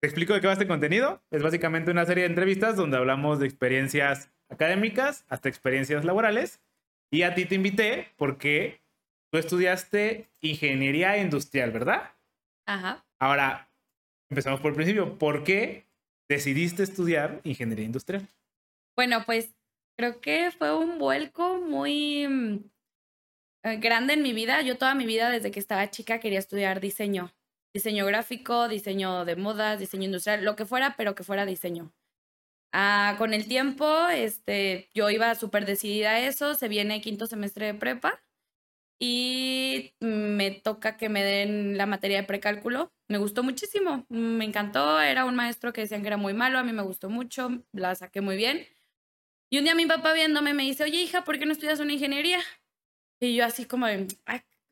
te explico de qué va este contenido. Es básicamente una serie de entrevistas donde hablamos de experiencias académicas hasta experiencias laborales. Y a ti te invité porque tú estudiaste ingeniería industrial, ¿verdad? Ajá. Ahora, empezamos por el principio. ¿Por qué decidiste estudiar ingeniería industrial? Bueno, pues creo que fue un vuelco muy mm, eh, grande en mi vida. Yo toda mi vida, desde que estaba chica, quería estudiar diseño. Diseño gráfico, diseño de modas, diseño industrial, lo que fuera, pero que fuera diseño. Ah, con el tiempo, este, yo iba súper decidida a eso. Se viene quinto semestre de prepa y me toca que me den la materia de precálculo. Me gustó muchísimo, me encantó. Era un maestro que decían que era muy malo, a mí me gustó mucho, la saqué muy bien. Y un día mi papá viéndome me dice, oye hija, ¿por qué no estudias una ingeniería? Y yo así como de,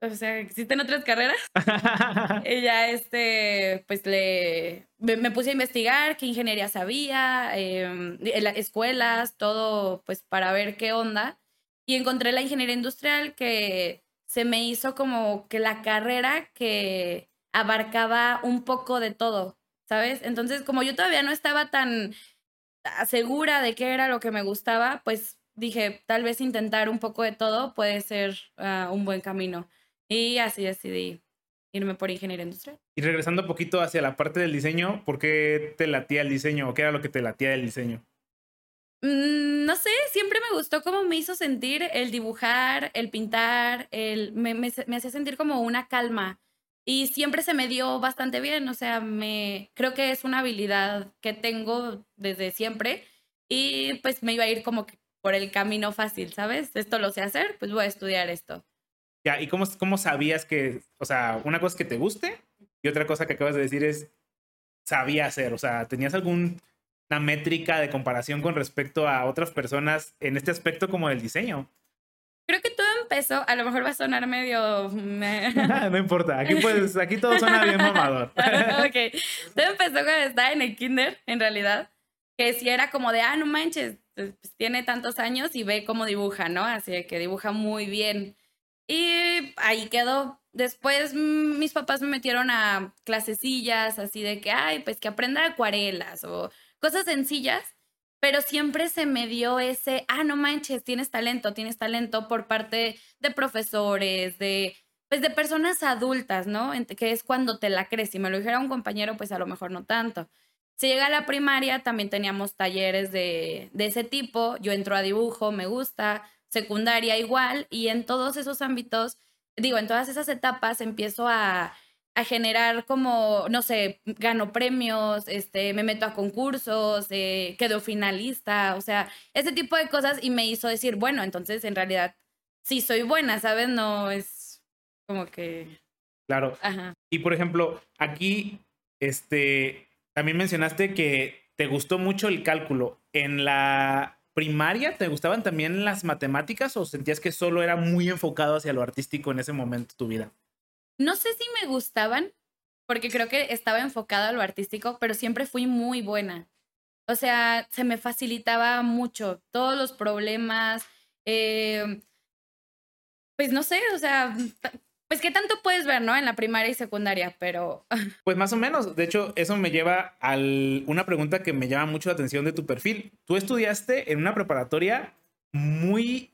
o sea, ¿existen otras carreras? y ya, este, pues le, me, puse a investigar qué ingeniería sabía, eh, escuelas, todo, pues para ver qué onda. Y encontré la ingeniería industrial que se me hizo como que la carrera que abarcaba un poco de todo, ¿sabes? Entonces, como yo todavía no estaba tan segura de qué era lo que me gustaba, pues dije, tal vez intentar un poco de todo puede ser ah, un buen camino. Y así decidí irme por ingeniería industrial. Y regresando un poquito hacia la parte del diseño, ¿por qué te latía el diseño o qué era lo que te latía del diseño? Mm, no sé, siempre me gustó cómo me hizo sentir el dibujar, el pintar, el, me, me, me hacía sentir como una calma y siempre se me dio bastante bien, o sea, me creo que es una habilidad que tengo desde siempre y pues me iba a ir como por el camino fácil, ¿sabes? Esto lo sé hacer, pues voy a estudiar esto. Ya, ¿y cómo, cómo sabías que, o sea, una cosa es que te guste y otra cosa que acabas de decir es sabía hacer, o sea, ¿tenías alguna métrica de comparación con respecto a otras personas en este aspecto como del diseño? Creo que todo empezó, a lo mejor va a sonar medio... no importa, aquí, pues, aquí todo suena bien mamador. ok, todo empezó cuando estaba en el kinder, en realidad, que si era como de, ah, no manches, pues, pues, tiene tantos años y ve cómo dibuja, ¿no? Así que dibuja muy bien. Y ahí quedó. Después mm, mis papás me metieron a clasecillas así de que, ay, pues que aprenda acuarelas o cosas sencillas pero siempre se me dio ese, ah, no manches, tienes talento, tienes talento por parte de profesores, de, pues de personas adultas, ¿no? Que es cuando te la crees. Si me lo dijera un compañero, pues a lo mejor no tanto. Si llega a la primaria, también teníamos talleres de, de ese tipo. Yo entro a dibujo, me gusta, secundaria igual, y en todos esos ámbitos, digo, en todas esas etapas empiezo a a generar como, no sé, gano premios, este, me meto a concursos, eh, quedo finalista, o sea, ese tipo de cosas y me hizo decir, bueno, entonces en realidad sí soy buena, ¿sabes? No es como que... Claro. Ajá. Y por ejemplo, aquí, este, también mencionaste que te gustó mucho el cálculo. ¿En la primaria te gustaban también las matemáticas o sentías que solo era muy enfocado hacia lo artístico en ese momento de tu vida? No sé si me gustaban, porque creo que estaba enfocada a lo artístico, pero siempre fui muy buena. O sea, se me facilitaba mucho todos los problemas. Eh, pues no sé, o sea, pues qué tanto puedes ver, ¿no? En la primaria y secundaria, pero... Pues más o menos. De hecho, eso me lleva a una pregunta que me llama mucho la atención de tu perfil. Tú estudiaste en una preparatoria muy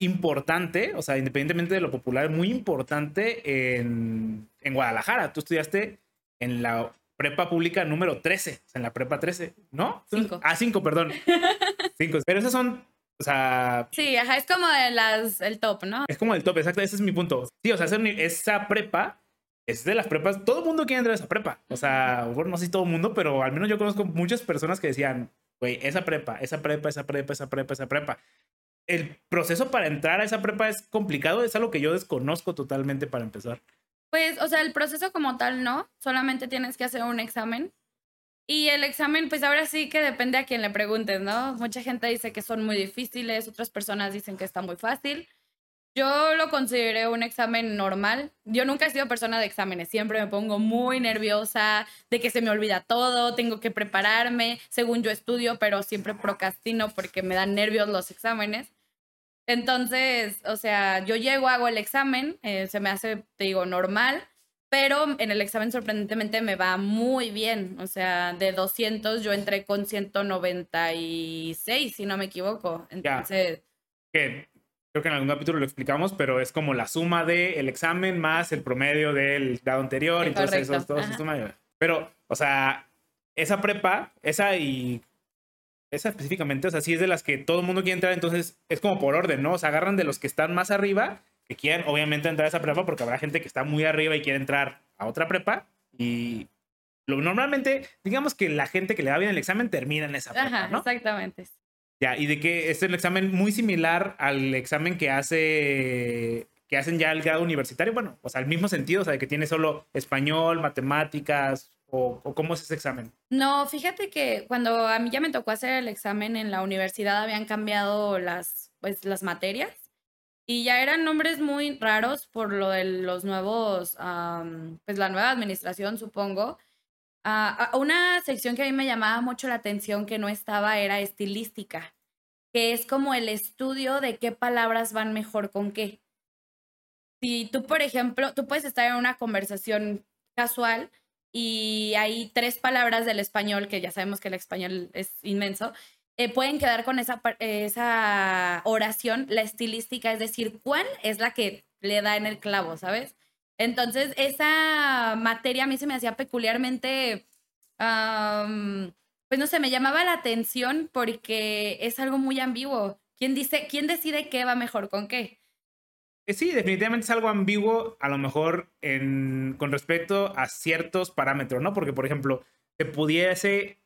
importante, o sea, independientemente de lo popular, muy importante en, en Guadalajara. Tú estudiaste en la prepa pública número 13, en la prepa 13, ¿no? 5. Ah, 5, perdón. 5. Pero esas son, o sea... Sí, ajá, es como de las, el top, ¿no? Es como el top, exacto, ese es mi punto. Sí, o sea, esa prepa es de las prepas, todo el mundo quiere entrar a esa prepa. O sea, bueno, no sé si todo el mundo, pero al menos yo conozco muchas personas que decían, güey, esa prepa, esa prepa, esa prepa, esa prepa, esa prepa el proceso para entrar a esa prepa es complicado, es algo que yo desconozco totalmente para empezar. Pues, o sea, el proceso como tal no, solamente tienes que hacer un examen. Y el examen, pues ahora sí que depende a quien le preguntes, ¿no? Mucha gente dice que son muy difíciles, otras personas dicen que está muy fácil. Yo lo consideré un examen normal. Yo nunca he sido persona de exámenes, siempre me pongo muy nerviosa de que se me olvida todo, tengo que prepararme, según yo estudio, pero siempre procrastino porque me dan nervios los exámenes. Entonces, o sea, yo llego, hago el examen, eh, se me hace, te digo, normal. Pero en el examen sorprendentemente me va muy bien. O sea, de 200 yo entré con 196, si no me equivoco. Entonces... Que creo que en algún capítulo lo explicamos, pero es como la suma del examen más el promedio del dado anterior. Entonces, eso, todo se suma. Pero, o sea, esa prepa, esa y esa específicamente, o sea, sí es de las que todo el mundo quiere entrar, entonces es como por orden, ¿no? O sea, agarran de los que están más arriba que quieren obviamente entrar a esa prepa porque habrá gente que está muy arriba y quiere entrar a otra prepa y lo, normalmente digamos que la gente que le da bien el examen termina en esa prepa, Ajá, exactamente. Ya, y de que es el examen muy similar al examen que hace que hacen ya el grado universitario, bueno, o sea, el mismo sentido, o sea, de que tiene solo español, matemáticas, o, o, cómo es ese examen? No, fíjate que cuando a mí ya me tocó hacer el examen en la universidad habían cambiado las, pues, las materias y ya eran nombres muy raros por lo de los nuevos, pues la nueva administración, supongo. Uh, una sección que a mí me llamaba mucho la atención que no estaba era estilística, que es como el estudio de qué palabras van mejor con qué. Si tú, por ejemplo, tú puedes estar en una conversación casual y hay tres palabras del español, que ya sabemos que el español es inmenso, eh, pueden quedar con esa, esa oración, la estilística, es decir, cuál es la que le da en el clavo, ¿sabes? Entonces, esa materia a mí se me hacía peculiarmente, pues no sé, me llamaba la atención porque es algo muy ambiguo. ¿Quién, dice, ¿Quién decide qué va mejor con qué? Eh, sí, definitivamente es algo ambiguo, a lo mejor en, con respecto a ciertos parámetros, ¿no? Porque, por ejemplo, se pudiese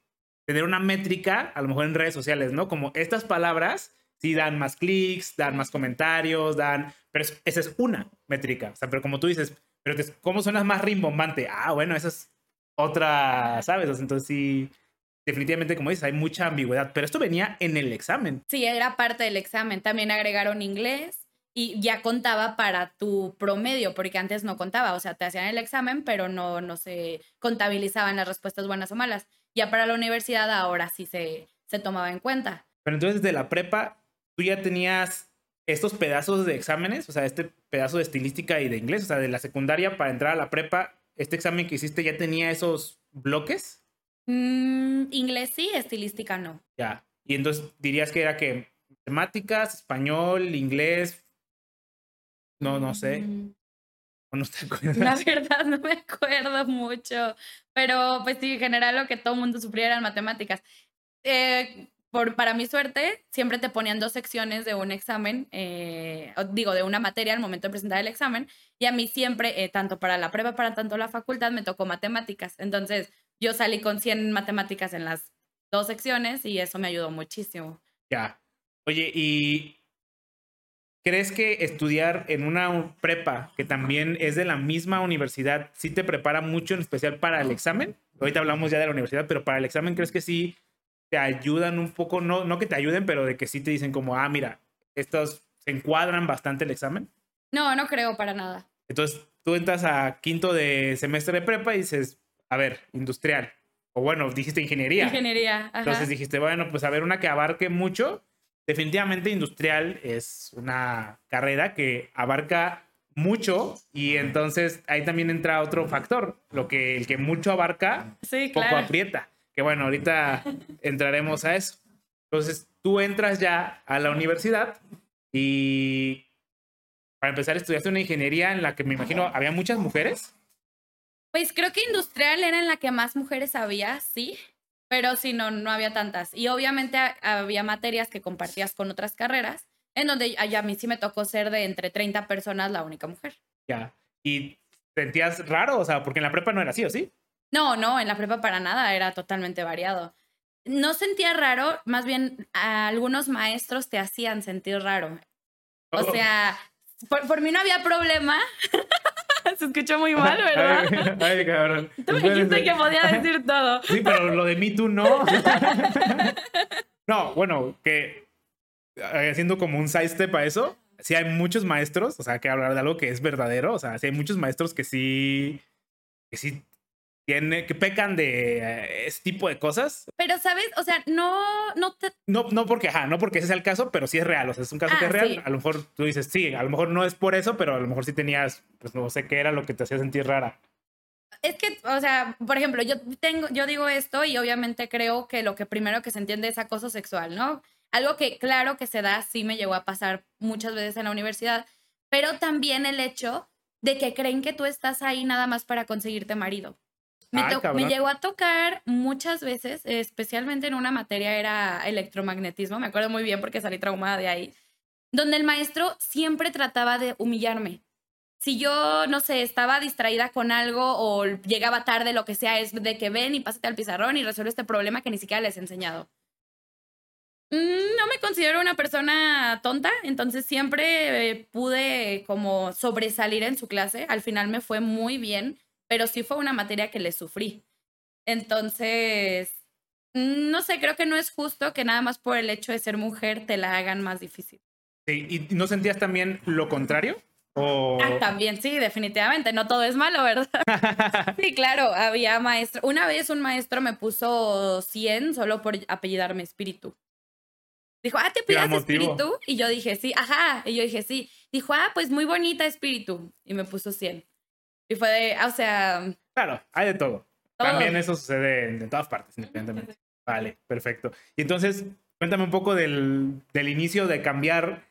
tener una métrica, a lo mejor en redes sociales, ¿no? Como estas palabras sí dan más clics, dan más comentarios, dan... Pero esa es una métrica. O sea, pero como tú dices, pero ¿cómo suena más rimbombante? Ah, bueno, esa es otra, ¿sabes? entonces sí, definitivamente, como dices, hay mucha ambigüedad. Pero esto venía en el examen. Sí, era parte del examen. También agregaron inglés y ya contaba para tu promedio, porque antes no contaba. O sea, te hacían el examen, pero no, no se contabilizaban las respuestas buenas o malas. Ya para la universidad ahora sí se, se tomaba en cuenta. Pero entonces de la prepa, tú ya tenías estos pedazos de exámenes, o sea, este pedazo de estilística y de inglés, o sea, de la secundaria para entrar a la prepa, este examen que hiciste ya tenía esos bloques. Mm, inglés sí, estilística no. Ya. Y entonces dirías que era que matemáticas, español, inglés, no, no sé. Mm. La verdad no me acuerdo mucho, pero pues sí, en general lo que todo el mundo sufría eran matemáticas. Eh, por, para mi suerte, siempre te ponían dos secciones de un examen, eh, digo, de una materia al momento de presentar el examen, y a mí siempre, eh, tanto para la prueba, para tanto la facultad, me tocó matemáticas. Entonces, yo salí con 100 matemáticas en las dos secciones y eso me ayudó muchísimo. Ya. Oye, y ¿Crees que estudiar en una prepa que también es de la misma universidad sí te prepara mucho, en especial para el examen? Ahorita hablamos ya de la universidad, pero para el examen, ¿crees que sí te ayudan un poco? No, no que te ayuden, pero de que sí te dicen como, ah, mira, estos se encuadran bastante el examen. No, no creo para nada. Entonces, tú entras a quinto de semestre de prepa y dices, a ver, industrial. O bueno, dijiste ingeniería. Ingeniería. Entonces dijiste, bueno, pues a ver, una que abarque mucho definitivamente industrial es una carrera que abarca mucho y entonces ahí también entra otro factor, lo que el que mucho abarca, poco aprieta. Que bueno, ahorita entraremos a eso. Entonces tú entras ya a la universidad y para empezar estudiaste una ingeniería en la que me imagino había muchas mujeres. Pues creo que industrial era en la que más mujeres había, sí pero sí, no, no había tantas. Y obviamente había materias que compartías con otras carreras, en donde a mí sí me tocó ser de entre 30 personas la única mujer. Ya. ¿Y sentías raro? O sea, porque en la prepa no era así, ¿o sí? No, no, en la prepa para nada, era totalmente variado. No sentía raro, más bien algunos maestros te hacían sentir raro. O oh. sea, por, por mí no había problema. Se escuchó muy mal, ¿verdad? Ay, cabrón. Tú me dijiste que podía decir todo. Sí, pero lo de mí tú no. No, bueno, que eh, haciendo como un sidestep a eso, sí hay muchos maestros, o sea, que hablar de algo que es verdadero, o sea, sí hay muchos maestros que sí, que sí tiene, que pecan de eh, ese tipo de cosas. Pero, ¿sabes? O sea, no, no te... No, no porque, ajá, no porque ese sea el caso, pero sí es real. O sea, es un caso que es ah, real. A lo mejor tú dices, sí, a lo mejor no es por eso, pero a lo mejor sí tenías, pues no sé qué era lo que te hacía sentir rara. Es que, o sea, por ejemplo, yo tengo, yo digo esto y obviamente creo que lo que primero que se entiende es acoso sexual, ¿no? Algo que claro que se da, sí me llegó a pasar muchas veces en la universidad, pero también el hecho de que creen que tú estás ahí nada más para conseguirte marido. Me, Ay, llegó a tocar muchas veces, especialmente en una materia era electromagnetismo, me acuerdo muy bien porque salí traumada de ahí, donde el maestro siempre trataba de humillarme. Si yo, no sé, estaba distraída con algo o llegaba tarde, lo que sea, es de que ven y pásate al pizarrón y resuelve este problema que ni siquiera les he enseñado. Mm, No me considero una persona tonta, entonces siempre eh, pude como sobresalir en su clase. Al final me fue muy bien, pero sí fue una materia que le sufrí. Entonces, mm, no sé, creo que no es justo que nada más por el hecho de ser mujer te la hagan más difícil. Sí, ¿Y no sentías también lo contrario? O... Ah, también, sí, definitivamente, no todo es malo, ¿verdad? Sí, claro, había maestro. Una vez un maestro me puso 100 solo por apellidarme espíritu. Dijo, ah, ¿te motivo. espíritu? Y yo dije, sí, ajá. Y yo dije, sí. Dijo, ah, pues muy bonita espíritu. Y me puso 100. Y fue de, ah, o sea, Claro, hay de todo. Todo. También eso sucede en, en todas partes, independientemente. Vale, perfecto. Y entonces, cuéntame un poco del, del inicio de cambiar.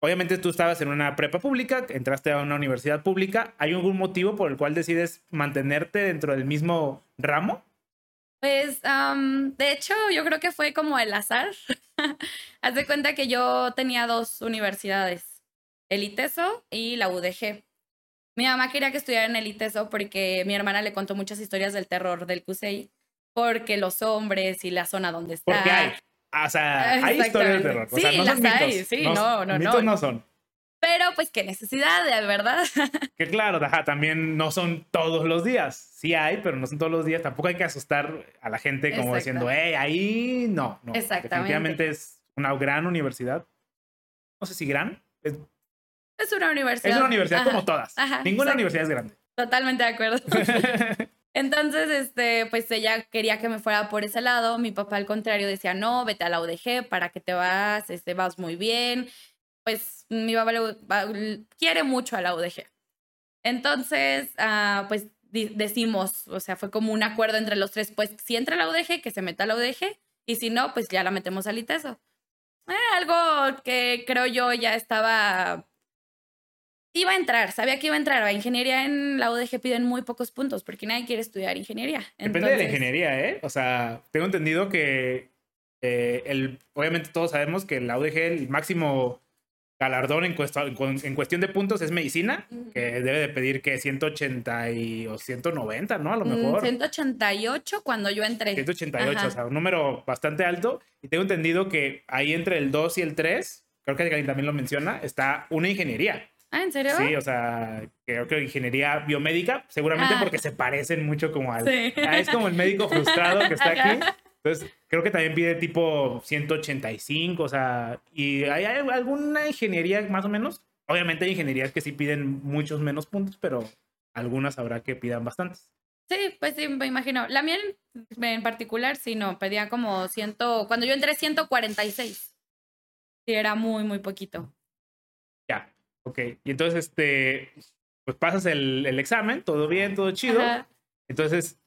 Obviamente tú estabas en una prepa pública, entraste a una universidad pública. ¿Hay algún motivo por el cual decides mantenerte dentro del mismo ramo? Pues, am, de hecho, yo creo que fue como el azar. Haz de cuenta que yo tenía dos universidades, el ITESO y la UDG. Mi mamá quería que estudiara en el ITESO porque mi hermana le contó muchas historias del terror del CUSEI, porque los hombres y la zona donde está. Porque hay. O sea, hay historias de terror. O sea, Sí, no son las hay, mitos. sí, no, no, mitos no. no son. Pero pues qué necesidad, verdad. Que claro, ajá, también no son todos los días. Sí hay, pero no son todos los días. Tampoco hay que asustar a la gente como Exacto. diciendo, hey, ahí no. no. Exactamente. Definitivamente es una gran universidad. No sé si gran. Es, es una universidad. es una universidad Ajá, como todas. ajá, Ninguna exacto. universidad es grande. Totalmente de acuerdo. Entonces, este, pues ella quería que me fuera por ese lado. Mi papá, al contrario, decía, no, vete a la UDG, para que te vas, este, vas muy bien. Pues mi papá le- va- quiere mucho a la UDG. Entonces, ah, pues decimos, o sea, fue como un acuerdo entre los tres, pues si entra a la UDG, que se meta a la UDG, y si no, pues ya la metemos al ITESO. Eh, algo que creo yo ya estaba Iba a entrar, sabía que iba a entrar. A ingeniería en la UDG piden muy pocos puntos porque nadie quiere estudiar ingeniería. Depende de la ingeniería, ¿eh? O sea, tengo entendido que eh, el, obviamente todos sabemos que la UDG, el máximo galardón en, cuesta- en cu- en cuestión de puntos es medicina, que debe de pedir que 180 y, o 190, ¿no? A lo mm, mejor. 188 cuando yo entré. 188, Ajá. o sea, un número bastante alto. Y tengo entendido que ahí entre el 2 y el 3, creo que también lo menciona, está una ingeniería. Ah, ¿en serio? Sí, o sea, creo que ingeniería biomédica, seguramente Ah. porque se parecen mucho como al... Sí. Ah, es como el médico frustrado que está aquí. Entonces, creo que también pide tipo 185, o sea, y hay, alguna ingeniería más o menos. Obviamente hay ingenierías que sí piden muchos menos puntos, pero algunas habrá que pidan bastantes. Sí, pues sí, me imagino. La mía en particular, sí, no, pedía como 100, cuando yo entré 146. Sí, era muy, muy poquito. Ok. Y entonces, este, pues pasas el, el examen, todo bien, todo chido. Ajá. Entonces,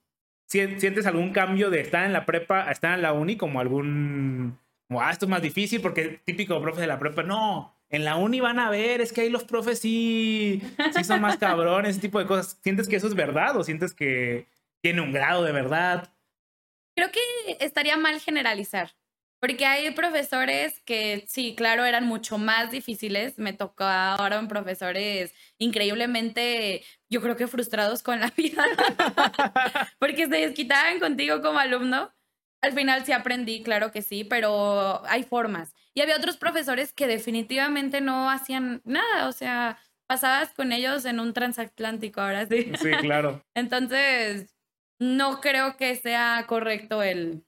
¿sien- ¿sientes algún cambio de estar en la prepa a estar en la uni como algún, como, ah, esto es más difícil porque típico profe de la prepa, no, en la uni van a ver, es que ahí los profes sí, sí son más cabrones, ese tipo de cosas. ¿Sientes que eso es verdad o sientes que tiene un grado de verdad? Creo que estaría mal generalizar, porque hay profesores que sí, claro, eran mucho más difíciles. Me tocó ahora un profesores increíblemente, yo creo que frustrados con la vida, porque se desquitaban contigo como alumno. Al final sí aprendí, claro que sí, pero hay formas. Y había otros profesores que definitivamente no hacían nada, o sea, pasabas con ellos en un transatlántico, ahora sí. Sí, claro. Entonces, no creo que sea correcto el,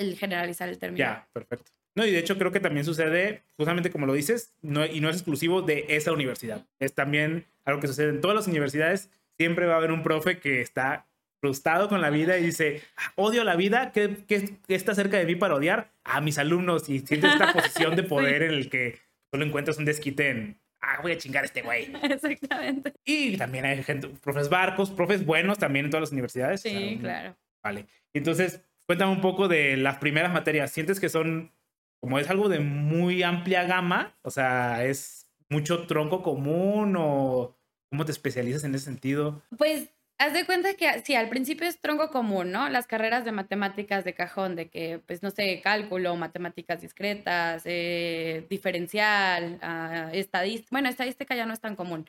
el generalizar el término. Ya, perfecto. No, y de hecho creo que también sucede, justamente como lo dices, no, y no es exclusivo de esa universidad. Es también algo que sucede en todas las universidades. Siempre va a haber un profe que está frustrado con la vida y dice, "Ah, odio la vida, ¿qué, qué- qué está cerca de mí para odiar? A mis alumnos. Y siente esta posición de poder en el que solo encuentras un desquite en ah, voy a chingar a este güey. Exactamente. Y también hay gente, profes barcos, profes buenos también en todas las universidades. Sí, claro. Vale. Entonces, cuéntame un poco de las primeras materias. ¿Sientes que son, como es algo de muy amplia gama? O sea, ¿es mucho tronco común o cómo te especializas en ese sentido? Pues haz de cuenta que sí, al principio es tronco común, ¿no? Las carreras de matemáticas de cajón, de que, pues, no sé, cálculo, matemáticas discretas, eh, diferencial, uh, estadística. Bueno, estadística ya no es tan común.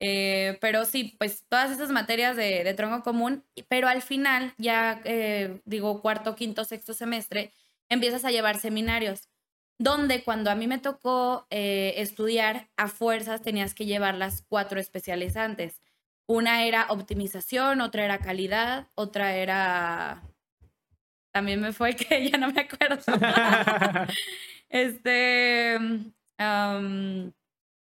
Eh, pero sí, pues todas esas materias de, de, tronco común, pero al final, ya eh, digo cuarto, quinto, sexto semestre, empiezas a llevar seminarios, donde cuando a mí me tocó eh, estudiar, a fuerzas tenías que llevar las cuatro especializantes. Una era optimización, otra era calidad, otra era... También me fue que ya no me acuerdo. este... Um...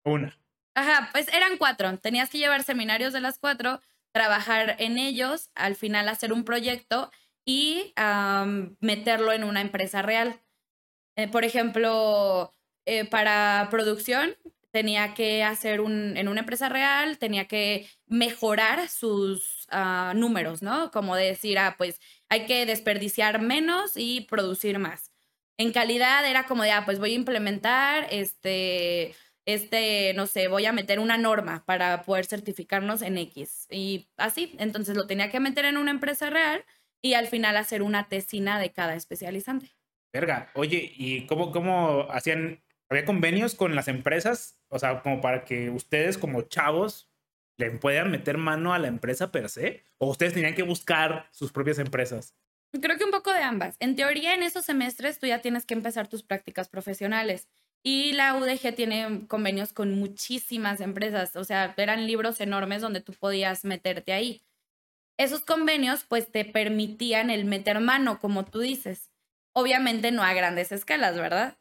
Una. Ajá, pues eran cuatro. Tenías que llevar seminarios de las cuatro, trabajar en ellos, al final hacer un proyecto y meterlo en una empresa real. Eh, por ejemplo, eh, para producción tenía que hacer un, en una empresa real, tenía que mejorar sus uh, números, ¿no? Como decir, ah, pues hay que desperdiciar menos y producir más. En calidad era como de, ah, pues voy a implementar este este, no sé, voy a meter una norma para poder certificarnos en X. Y así, entonces lo tenía que meter en una empresa real y al final hacer una tesina de cada especializante. Verga, oye, ¿y cómo, cómo hacían? ¿Había convenios con las empresas? O sea, como para que ustedes como chavos le puedan meter mano a la empresa per se? ¿O ustedes tenían que buscar sus propias empresas? Creo que un poco de ambas. En teoría, en esos semestres tú ya tienes que empezar tus prácticas profesionales. Y la UDG tiene convenios con muchísimas empresas, o sea, eran libros enormes donde tú podías meterte ahí. Esos convenios pues te permitían el meter mano, como tú dices. Obviamente no a grandes escalas, ¿verdad?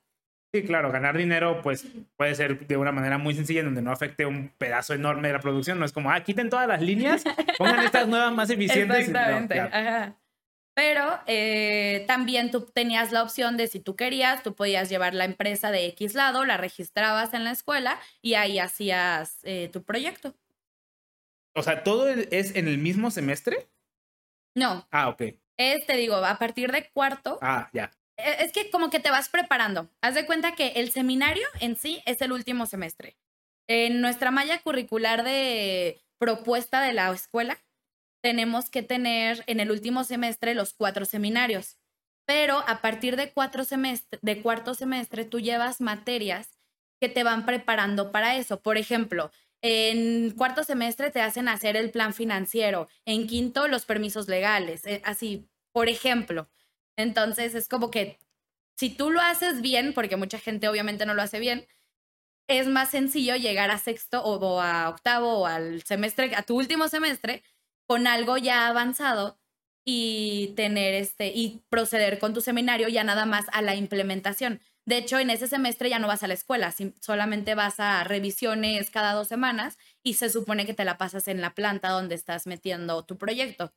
Sí, claro, ganar dinero pues puede ser de una manera muy sencilla en donde no afecte un pedazo enorme de la producción. No es como, ah, quiten todas las líneas, pongan estas nuevas más eficientes. Exactamente, ajá. Pero eh, también tú tenías la opción de si tú querías, tú podías llevar la empresa de X lado, la registrabas en la escuela y ahí hacías eh, tu proyecto. O sea, ¿todo es en el mismo semestre? No. Ah, ok. Es, te digo, a partir de cuarto. Ah, ya. E, es que como que te vas preparando. Haz de cuenta que el seminario en sí es el último semestre. En nuestra malla curricular de propuesta de la escuela, tenemos que tener en el último semestre los cuatro seminarios, pero a partir de, cuatro semestre, de cuarto semestre tú llevas materias que te van preparando para eso. Por ejemplo, en cuarto semestre te hacen hacer el plan financiero, en quinto los permisos legales, eh, así, por ejemplo. Entonces es como que si tú lo haces bien, porque mucha gente obviamente no lo hace bien, es más sencillo llegar a sexto o a octavo o al semestre, a tu último semestre, con algo ya avanzado y tener este y proceder con tu seminario ya nada más a la implementación. De hecho, en ese semestre ya no vas a la escuela, solamente vas a revisiones cada dos semanas y se supone que te la pasas en la planta donde estás metiendo tu proyecto.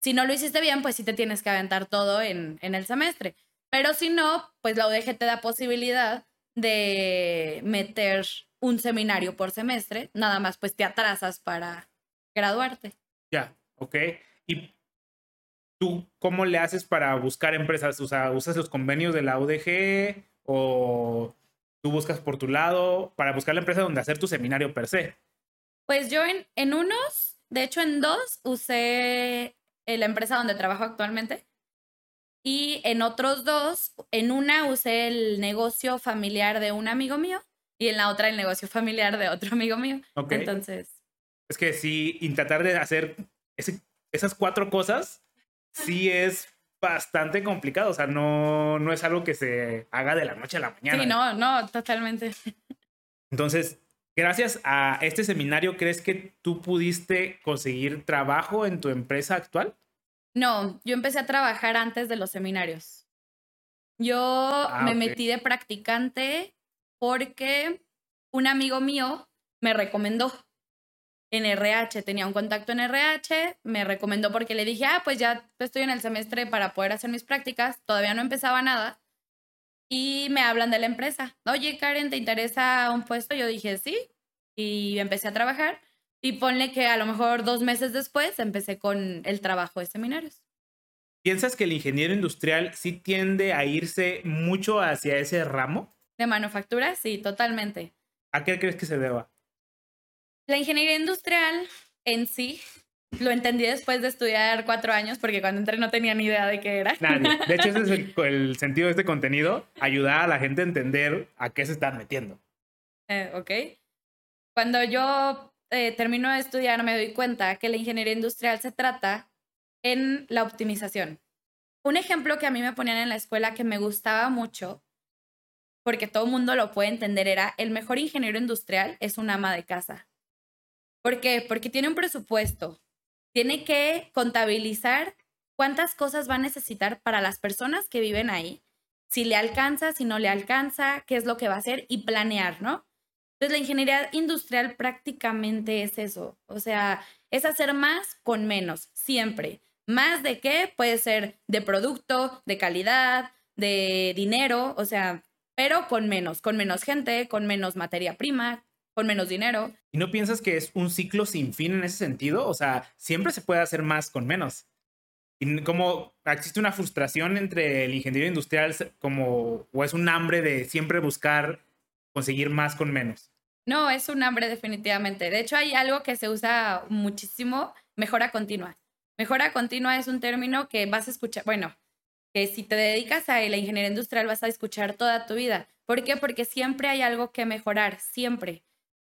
Si no lo hiciste bien, pues sí te tienes que aventar todo en, en el semestre. Pero si no, pues la UDG te da posibilidad de meter un seminario por semestre, nada más pues te atrasas para graduarte. Ya, ok. ¿Y tú cómo le haces para buscar empresas? O sea, ¿usas los convenios de la UDG o tú buscas por tu lado para buscar la empresa donde hacer tu seminario per se? Pues yo en, en unos, de hecho en dos, usé la empresa donde trabajo actualmente. Y en otros dos, en una usé el negocio familiar de un amigo mío y en la otra el negocio familiar de otro amigo mío. Okay. Entonces, es que sí, intentar de hacer esas cuatro cosas, sí es bastante complicado. O sea, no, no es algo que se haga de la noche a la mañana. Sí, no, no, totalmente. Entonces, gracias a este seminario, ¿crees que tú pudiste conseguir trabajo en tu empresa actual? No, yo empecé a trabajar antes de los seminarios. Yo ah, me metí de practicante porque un amigo mío me recomendó en RH, tenía un contacto en RH, me recomendó porque le dije, ah, pues ya estoy en el semestre para poder hacer mis prácticas, todavía no empezaba nada. Y me hablan de la empresa. Oye, Karen, ¿te interesa un puesto? Yo dije, sí, y empecé a trabajar. Y ponle que a lo mejor dos meses después empecé con el trabajo de seminarios. ¿Piensas que el ingeniero industrial sí tiende a irse mucho hacia ese ramo? De manufactura, sí, totalmente. ¿A qué crees que se deba? La ingeniería industrial en sí lo entendí después de estudiar cuatro años, porque cuando entré no tenía ni idea de qué era. Nadie. De hecho, ese es el, sentido de este contenido, ayudar a la gente a entender a qué se están metiendo. Eh, ok. Cuando yo eh, termino de estudiar me doy cuenta que la ingeniería industrial se trata en la optimización. Un ejemplo que a mí me ponían en la escuela que me gustaba mucho, porque todo el mundo lo puede entender, era el mejor ingeniero industrial es un ama de casa. ¿Por qué? Porque tiene un presupuesto, tiene que contabilizar cuántas cosas va a necesitar para las personas que viven ahí, si le alcanza, si no le alcanza, qué es lo que va a hacer y planear, ¿no? Entonces la ingeniería industrial prácticamente es eso, o sea, es hacer más con menos, siempre. Más de qué puede ser de producto, de calidad, de dinero, o sea, pero con menos, con menos gente, con menos materia prima, con menos dinero. ¿Y no piensas que es un ciclo sin fin en ese sentido? O sea, siempre se puede hacer más con menos. Y como existe una frustración entre el ingeniero industrial como, o es un hambre de siempre buscar conseguir más con menos. No, es un hambre definitivamente. De hecho, hay algo que se usa muchísimo, mejora continua. Mejora continua es un término que vas a escuchar, bueno, que si te dedicas a la ingeniería industrial vas a escuchar toda tu vida. ¿Por qué? Porque siempre hay algo que mejorar, siempre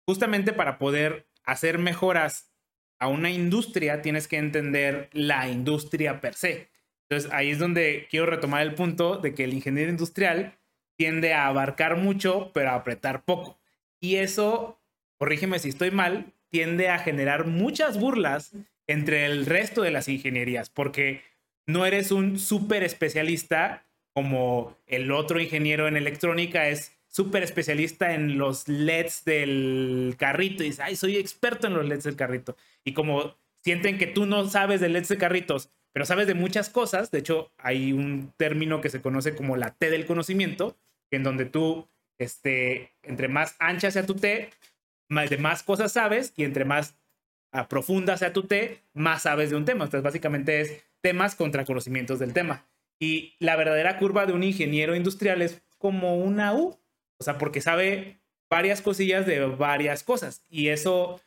justamente para poder hacer mejoras a una industria, tienes que entender la industria per se. Entonces ahí es donde quiero retomar el punto de que el ingeniero industrial tiende a abarcar mucho, pero a apretar poco. Y eso, corrígeme si estoy mal, tiende a generar muchas burlas entre el resto de las ingenierías, porque no eres un súper especialista como el otro ingeniero en electrónica es súper especialista en los LEDs del carrito y dice, ay, soy experto en los LEDs del carrito. Y como sienten que tú no sabes de LEDs de carritos, pero sabes de muchas cosas, de hecho hay un término que se conoce como la T del conocimiento, en donde tú, este, entre más ancha sea tu T, más de más cosas sabes y entre más ah, profunda sea tu T, más sabes de un tema. Entonces básicamente es temas contra conocimientos del tema. Y la verdadera curva de un ingeniero industrial es como una U. O sea, porque sabe varias cosillas de varias cosas. Y eso,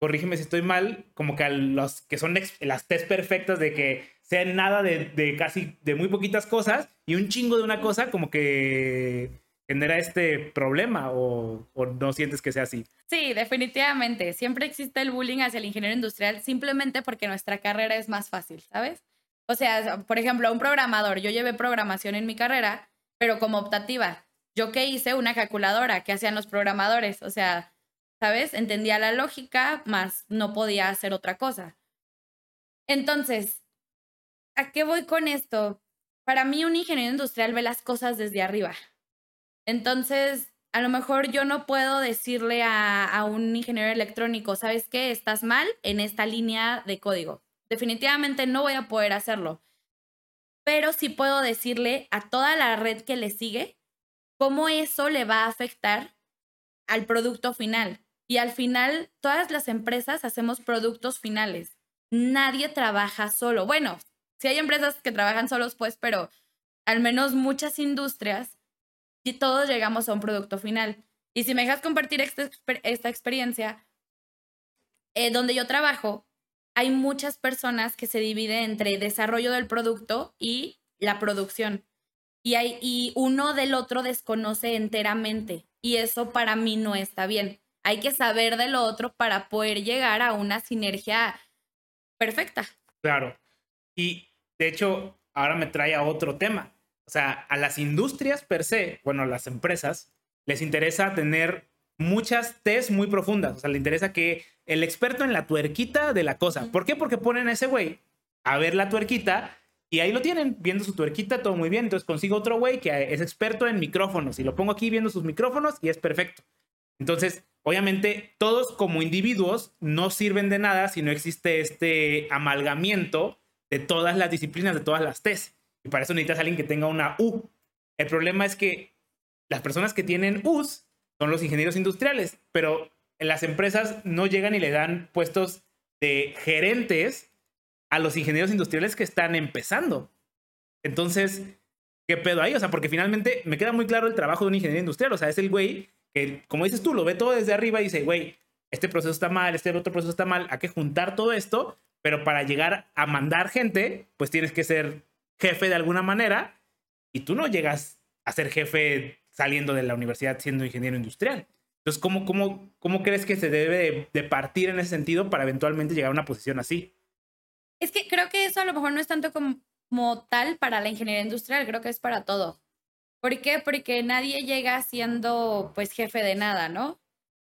corrígeme si estoy mal, como que a los que son las test perfectas de que sean nada de, casi, de muy poquitas cosas y un chingo de una cosa, como que genera este problema o, o, no sientes que sea así? Sí, definitivamente. Siempre existe el bullying hacia el ingeniero industrial simplemente porque nuestra carrera es más fácil, ¿sabes? O sea, por ejemplo, un programador, yo llevé programación en mi carrera, pero como optativa. Yo qué hice una calculadora que hacían los programadores, o sea, ¿sabes? Entendía la lógica, más no podía hacer otra cosa. Entonces, ¿a qué voy con esto? Para mí un ingeniero industrial ve las cosas desde arriba. Entonces, a lo mejor yo no puedo decirle a, a, un ingeniero electrónico, ¿sabes qué? Estás mal en esta línea de código. Definitivamente no voy a poder hacerlo. Pero sí puedo decirle a toda la red que le sigue cómo eso le va a afectar al producto final. Y al final, todas las empresas hacemos productos finales. Nadie trabaja solo. Bueno, sí hay empresas que trabajan solos, pues, pero al menos muchas industrias, y todos llegamos a un producto final. Y si me dejas compartir esta, esta experiencia, eh, donde yo trabajo, hay muchas personas que se dividen entre desarrollo del producto y la producción y, hay, y uno del otro desconoce enteramente. Y eso para mí no está bien. Hay que saber del otro para poder llegar a una sinergia perfecta. Claro. Y de hecho, ahora me trae a otro tema. O sea, a las industrias per se, bueno, a las empresas, les interesa tener muchas test muy profundas. O sea, le interesa que el experto en la tuerquita de la cosa. ¿Por qué? Porque ponen a ese güey a ver la tuerquita y ahí lo tienen, viendo su tuerquita, todo muy bien. Entonces consigo otro güey que es experto en micrófonos y lo pongo aquí viendo sus micrófonos y es perfecto. Entonces, obviamente, todos como individuos no sirven de nada si no existe este amalgamiento de todas las disciplinas, de todas las T's. Y para eso necesitas a alguien que tenga una U. El problema es que las personas que tienen U's son los ingenieros industriales, pero las empresas no llegan y le dan puestos de gerentes a los ingenieros industriales que están empezando. Entonces, ¿qué pedo ahí? O sea, porque finalmente me queda muy claro el trabajo de un ingeniero industrial. O sea, es el güey que, como dices tú, lo ve todo desde arriba y dice, güey, este proceso está mal, este otro proceso está mal, hay que juntar todo esto, pero para llegar a mandar gente, pues tienes que ser jefe de alguna manera y tú no llegas a ser jefe saliendo de la universidad siendo ingeniero industrial. Entonces, ¿cómo, cómo, cómo crees que se debe de, partir en ese sentido para eventualmente llegar a una posición así? Es que creo que eso a lo mejor no es tanto como, tal para la ingeniería industrial, creo que es para todo. ¿Por qué? Porque nadie llega siendo pues jefe de nada, ¿no?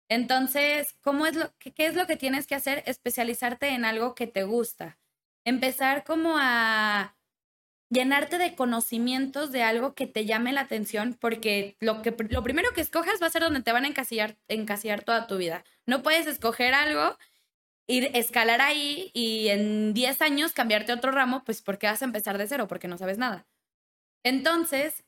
Entonces, ¿cómo es lo, qué, es lo que tienes que hacer? Especializarte en algo que te gusta. Empezar como a llenarte de conocimientos de algo que te llame la atención, porque lo, que, lo primero que escojas va a ser donde te van a encasillar, encasillar toda tu vida. No puedes escoger algo, ir escalar ahí y en 10 años cambiarte a otro ramo, pues porque vas a empezar de cero, porque no sabes nada. Entonces,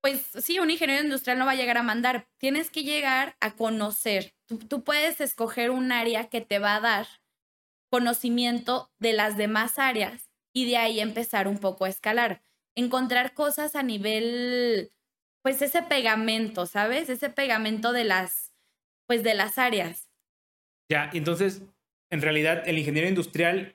pues sí, un ingeniero industrial no va a llegar a mandar, tienes que llegar a conocer. Tú, tú puedes escoger un área que te va a dar conocimiento de las demás áreas y de ahí empezar un poco a escalar. Encontrar cosas a nivel, pues ese pegamento, ¿sabes? Ese pegamento de las, pues de las áreas. Ya, entonces, en realidad el ingeniero industrial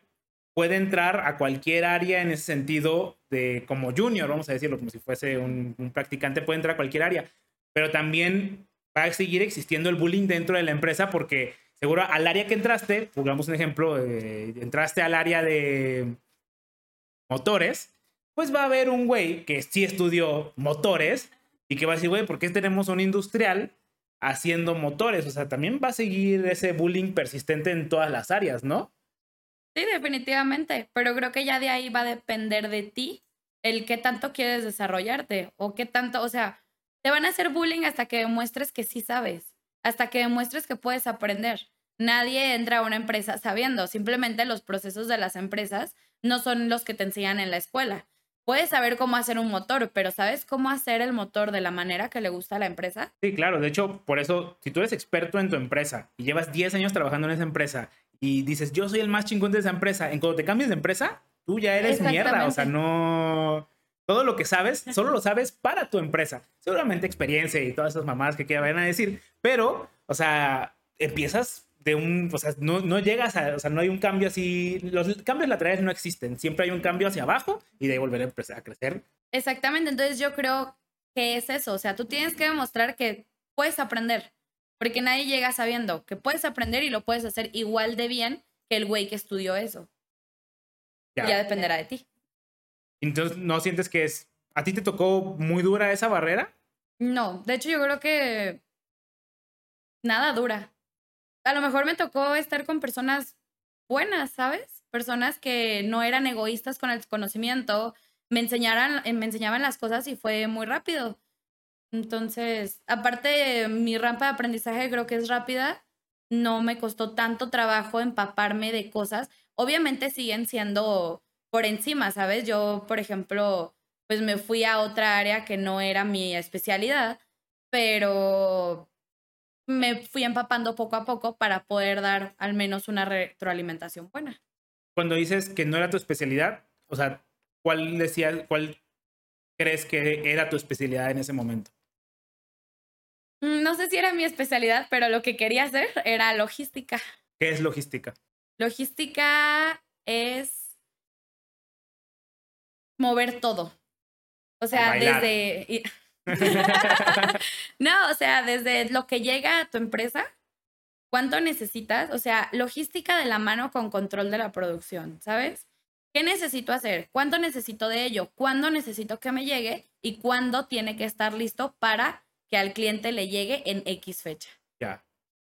puede entrar a cualquier área en ese sentido de como junior, vamos a decirlo, como si fuese un, practicante, puede entrar a cualquier área, pero también va a seguir existiendo el bullying dentro de la empresa porque seguro al área que entraste, pongamos un ejemplo, eh, entraste al área de motores, pues va a haber un güey que sí estudió motores y que va a decir, güey, ¿por qué tenemos un industrial haciendo motores? O sea, también va a seguir ese bullying persistente en todas las áreas, ¿no? Sí, definitivamente, pero creo que ya de ahí va a depender de ti el qué tanto quieres desarrollarte o qué tanto, o sea, te van a hacer bullying hasta que demuestres que sí sabes, hasta que demuestres que puedes aprender. Nadie entra a una empresa sabiendo, simplemente los procesos de las empresas no son los que te enseñan en la escuela. Puedes saber cómo hacer un motor, pero ¿sabes cómo hacer el motor de la manera que le gusta a la empresa? Sí, claro. De hecho, por eso, si tú eres experto en tu empresa y llevas 10 años trabajando en esa empresa y dices, yo soy el más chingón de esa empresa, en cuando te cambies de empresa, tú ya eres mierda. O sea, no... Todo lo que sabes, solo lo sabes para tu empresa. Seguramente experiencia y todas esas mamadas que quieran a decir, pero, o sea, empiezas de un, o sea, no, no llegas a, o sea, no hay un cambio así, los cambios laterales no existen, siempre hay un cambio hacia abajo y de ahí volver a empezar a crecer. Exactamente, entonces yo creo que es eso, o sea, tú tienes que demostrar que puedes aprender, porque nadie llega sabiendo que puedes aprender y lo puedes hacer igual de bien que el güey que estudió eso. Ya, ya dependerá de ti. Entonces, ¿no sientes que es, a ti te tocó muy dura esa barrera? No, de hecho yo creo que nada dura a lo mejor me tocó estar con personas buenas, ¿sabes? Personas que no eran egoístas con el conocimiento, me, enseñaran, eh, me enseñaban las cosas y fue muy rápido. Entonces, aparte, mi rampa de aprendizaje creo que es rápida, no me costó tanto trabajo empaparme de cosas. Obviamente siguen siendo por encima, ¿sabes? Yo, por ejemplo, pues me fui a otra área que no era mi especialidad, pero me fui empapando poco a poco para poder dar al menos una retroalimentación buena. Cuando dices que no era tu especialidad, o sea, ¿cuál decías, cuál crees que era tu especialidad en ese momento? Mm, no sé si era mi especialidad, pero lo que quería hacer era logística. ¿Qué es logística? Logística es mover todo. O sea, desde... no, o sea, desde lo que llega a tu empresa, ¿cuánto necesitas? O sea, logística de la mano con control de la producción, ¿sabes? ¿Qué necesito hacer? ¿Cuánto necesito de ello? ¿Cuándo necesito que me llegue? ¿Y cuándo tiene que estar listo para que al cliente le llegue en X fecha? Ya.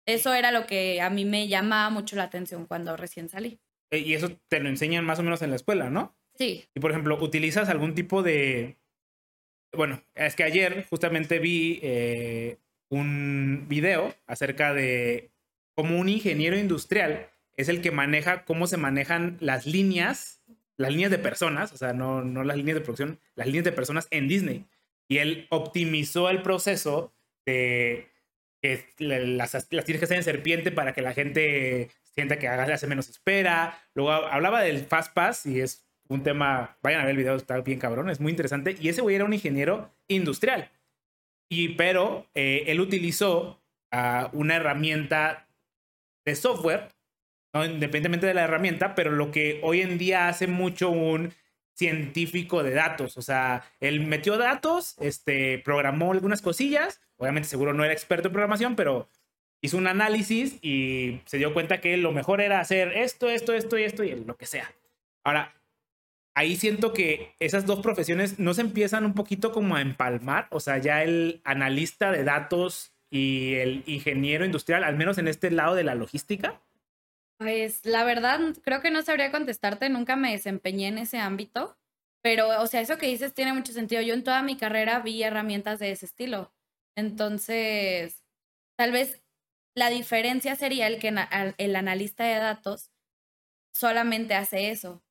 Eso era lo que a mí me llamaba mucho la atención cuando recién salí. Eh, y eso te lo enseñan más o menos en la escuela, ¿no? Sí. Y por ejemplo, ¿utilizas algún tipo de bueno, es que ayer justamente vi eh, un video acerca de cómo un ingeniero industrial es el que maneja cómo se manejan las líneas, las líneas de personas, o sea, no, no las líneas de producción, las líneas de personas en Disney. Y él optimizó el proceso de que las, las tienes que hacer en serpiente para que la gente sienta que hace menos espera. Luego hablaba del Fast Pass y es un tema, vayan a ver el video, está bien cabrón, es muy interesante. Y ese güey era un ingeniero industrial. Y pero eh, él utilizó uh, una herramienta de software, ¿no? independientemente de la herramienta, pero lo que hoy en día hace mucho un científico de datos. O sea, él metió datos, este, programó algunas cosillas. Obviamente, seguro no era experto en programación, pero hizo un análisis y se dio cuenta que lo mejor era hacer esto, esto, esto y esto y lo que sea. Ahora, ahí siento que esas dos profesiones no se empiezan un poquito como a empalmar. O sea, ya el analista de datos y el ingeniero industrial, al menos en este lado de la logística. Pues la verdad, creo que no sabría contestarte, nunca me desempeñé en ese ámbito, pero o sea, eso que dices tiene mucho sentido. Yo en toda mi carrera vi herramientas de ese estilo. Entonces, tal vez la diferencia sería el que el analista de datos solamente hace eso.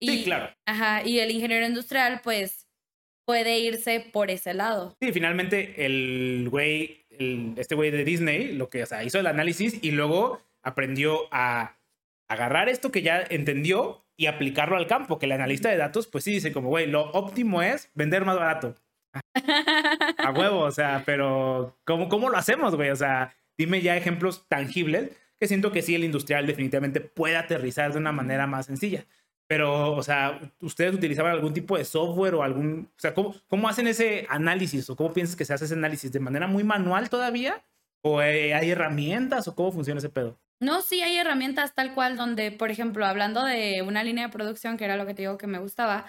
Y, sí, claro. Ajá, y el ingeniero industrial, pues, puede irse por ese lado. Sí, finalmente el güey, este güey de Disney, lo que, o sea, hizo el análisis y luego aprendió a agarrar esto que ya entendió y aplicarlo al campo, que el analista de datos, pues sí dice como, güey, lo óptimo es vender más barato. a huevo, o sea, pero ¿cómo, cómo lo hacemos, güey? O sea, dime ya ejemplos tangibles que siento que sí el industrial definitivamente puede aterrizar de una manera más sencilla. Pero, o sea, ¿ustedes utilizaban algún tipo de software o algún... O sea, ¿cómo, cómo hacen ese análisis o cómo piensas que se hace ese análisis? ¿De manera muy manual todavía? ¿O hay herramientas o cómo funciona ese pedo? No, sí hay herramientas tal cual donde, por ejemplo, hablando de una línea de producción, que era lo que te digo que me gustaba,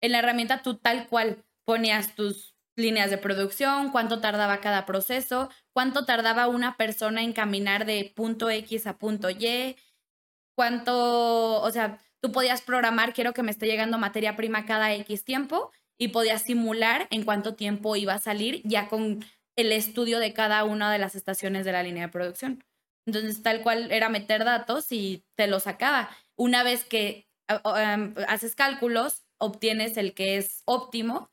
en la herramienta tú tal cual ponías tus líneas de producción, cuánto tardaba cada proceso, cuánto tardaba una persona en caminar de punto X a punto Y, cuánto, o sea, tú podías programar, quiero que me esté llegando materia prima cada X tiempo y podías simular en cuánto tiempo iba a salir ya con el estudio de cada una de las estaciones de la línea de producción. Entonces, tal cual era meter datos y te lo sacaba. Una vez que em, haces cálculos, obtienes el que es óptimo,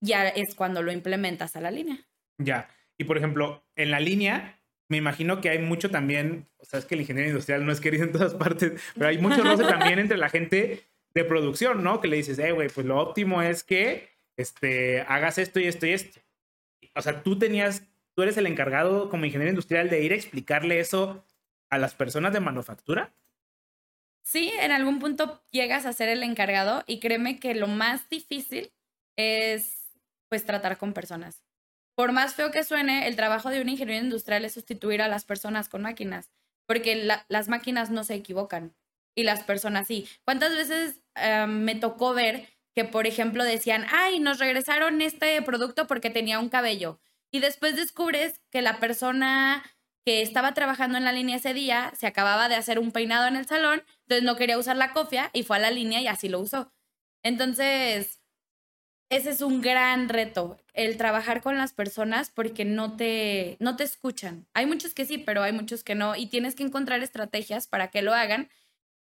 ya es cuando lo implementas a la línea. Ya. Y por ejemplo, en la línea, me imagino que hay mucho también, o sea, es que el ingeniero industrial no es querido en todas partes, pero hay mucho roce también entre la gente de producción, ¿no? Que le dices, eh, güey, pues lo óptimo es que este, hagas esto y esto y esto. O sea, tú tenías tú eres el encargado como ingeniero industrial de ir a explicarle eso a las personas de manufactura? Sí, en algún punto llegas a ser el encargado y créeme que lo más difícil es pues tratar con personas. Por más feo que suene, el trabajo de un ingeniero industrial es sustituir a las personas con máquinas, porque las máquinas no se equivocan y las personas sí. ¿Cuántas veces eh, me tocó ver que, por ejemplo, decían, ay, nos regresaron este producto porque tenía un cabello? Y después descubres que la persona que estaba trabajando en la línea ese día se acababa de hacer un peinado en el salón, entonces no quería usar la cofia y fue a la línea y así lo usó. Entonces, ese es un gran reto, el trabajar con las personas porque no te, no te escuchan. Hay muchos que sí, pero hay muchos que no y tienes que encontrar estrategias para que lo hagan,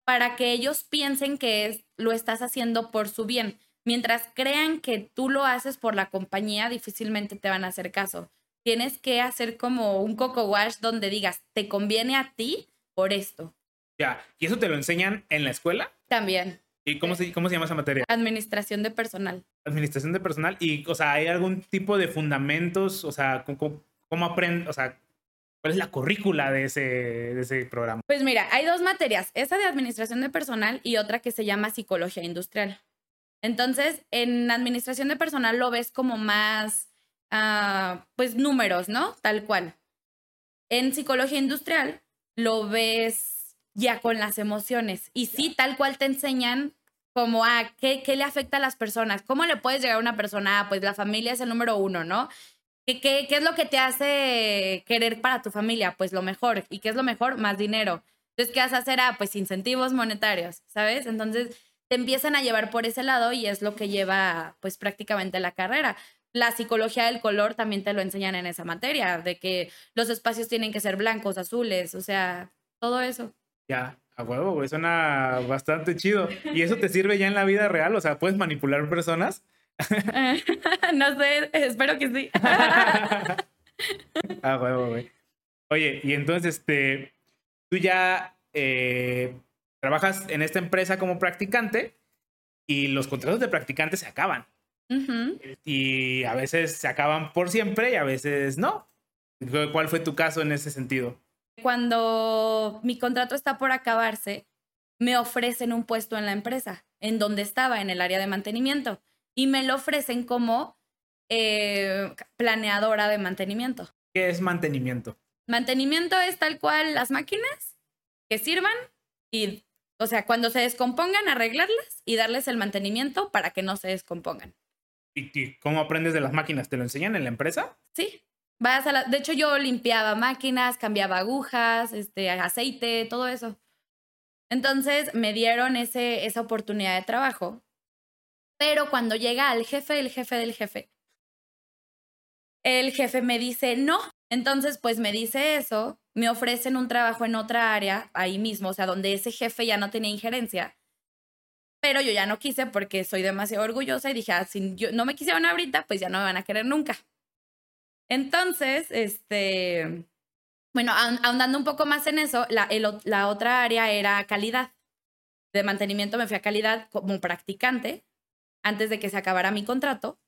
para que ellos piensen que lo estás haciendo por su bien mientras crean que tú lo haces por la compañía, difícilmente te van a hacer caso. Tienes que hacer como un coco wash donde digas, te conviene a ti por esto. Ya, ¿y eso te lo enseñan en la escuela? También. ¿Y cómo se, cómo se llama esa materia? Administración de personal. Administración de personal. Y, o sea, ¿hay algún tipo de fundamentos? O sea, ¿cómo, cómo aprende? O sea, ¿cuál es la currícula de ese, de ese programa? Pues mira, hay dos materias, esa de administración de personal y otra que se llama psicología industrial. Entonces, en administración de personal lo ves como más, ah, pues, números, ¿no? Tal cual. En psicología industrial lo ves ya con las emociones. Y sí, tal cual te enseñan como, a ah, ¿qué, ¿qué, le afecta a las personas? ¿Cómo le puedes llegar a una persona? Ah, pues la familia es el número uno, ¿no? ¿Qué, qué, qué es lo que te hace querer para tu familia? Pues lo mejor. ¿Y qué es lo mejor? Más dinero. Entonces, ¿qué vas a hacer? Ah, pues incentivos monetarios, ¿sabes? Entonces, te empiezan a llevar por ese lado y es lo que lleva pues prácticamente la carrera. La psicología del color también te lo enseñan en esa materia, de que los espacios tienen que ser blancos, azules, o sea, todo eso. Ya, a huevo, güey, suena bastante chido. ¿Y eso te sirve ya en la vida real? O sea, ¿puedes manipular personas? no sé, espero que sí. ah, huevo, güey. Oye, y entonces, este, tú ya eh, trabajas en esta empresa como practicante y los contratos de practicante se acaban. Y a veces se acaban por siempre y a veces no. ¿Cuál fue tu caso en ese sentido? Cuando mi contrato está por acabarse, me ofrecen un puesto en la empresa, en donde estaba, en el área de mantenimiento, y me lo ofrecen como eh, planeadora de mantenimiento. ¿Qué es mantenimiento? Mantenimiento es tal cual las máquinas que sirvan y, o sea, cuando se descompongan, arreglarlas y darles el mantenimiento para que no se descompongan. ¿Y, cómo aprendes de las máquinas? ¿Te lo enseñan en la empresa? Sí. Vas a la... De hecho, yo limpiaba máquinas, cambiaba agujas, este, aceite, todo eso. Entonces me dieron ese, esa oportunidad de trabajo. Pero cuando llega al jefe, el jefe del jefe, el jefe me dice no. Entonces, pues me dice eso, me ofrecen un trabajo en otra área, ahí mismo, o sea, donde ese jefe ya no tenía injerencia. Pero yo ya no quise porque soy demasiado orgullosa y dije, ah, si yo, no me quisieron ahorita, pues ya no me van a querer nunca. Entonces, este, bueno, ahondando un poco más en eso, la, la otra área era calidad. De mantenimiento me fui a calidad como practicante antes de que se acabara mi contrato.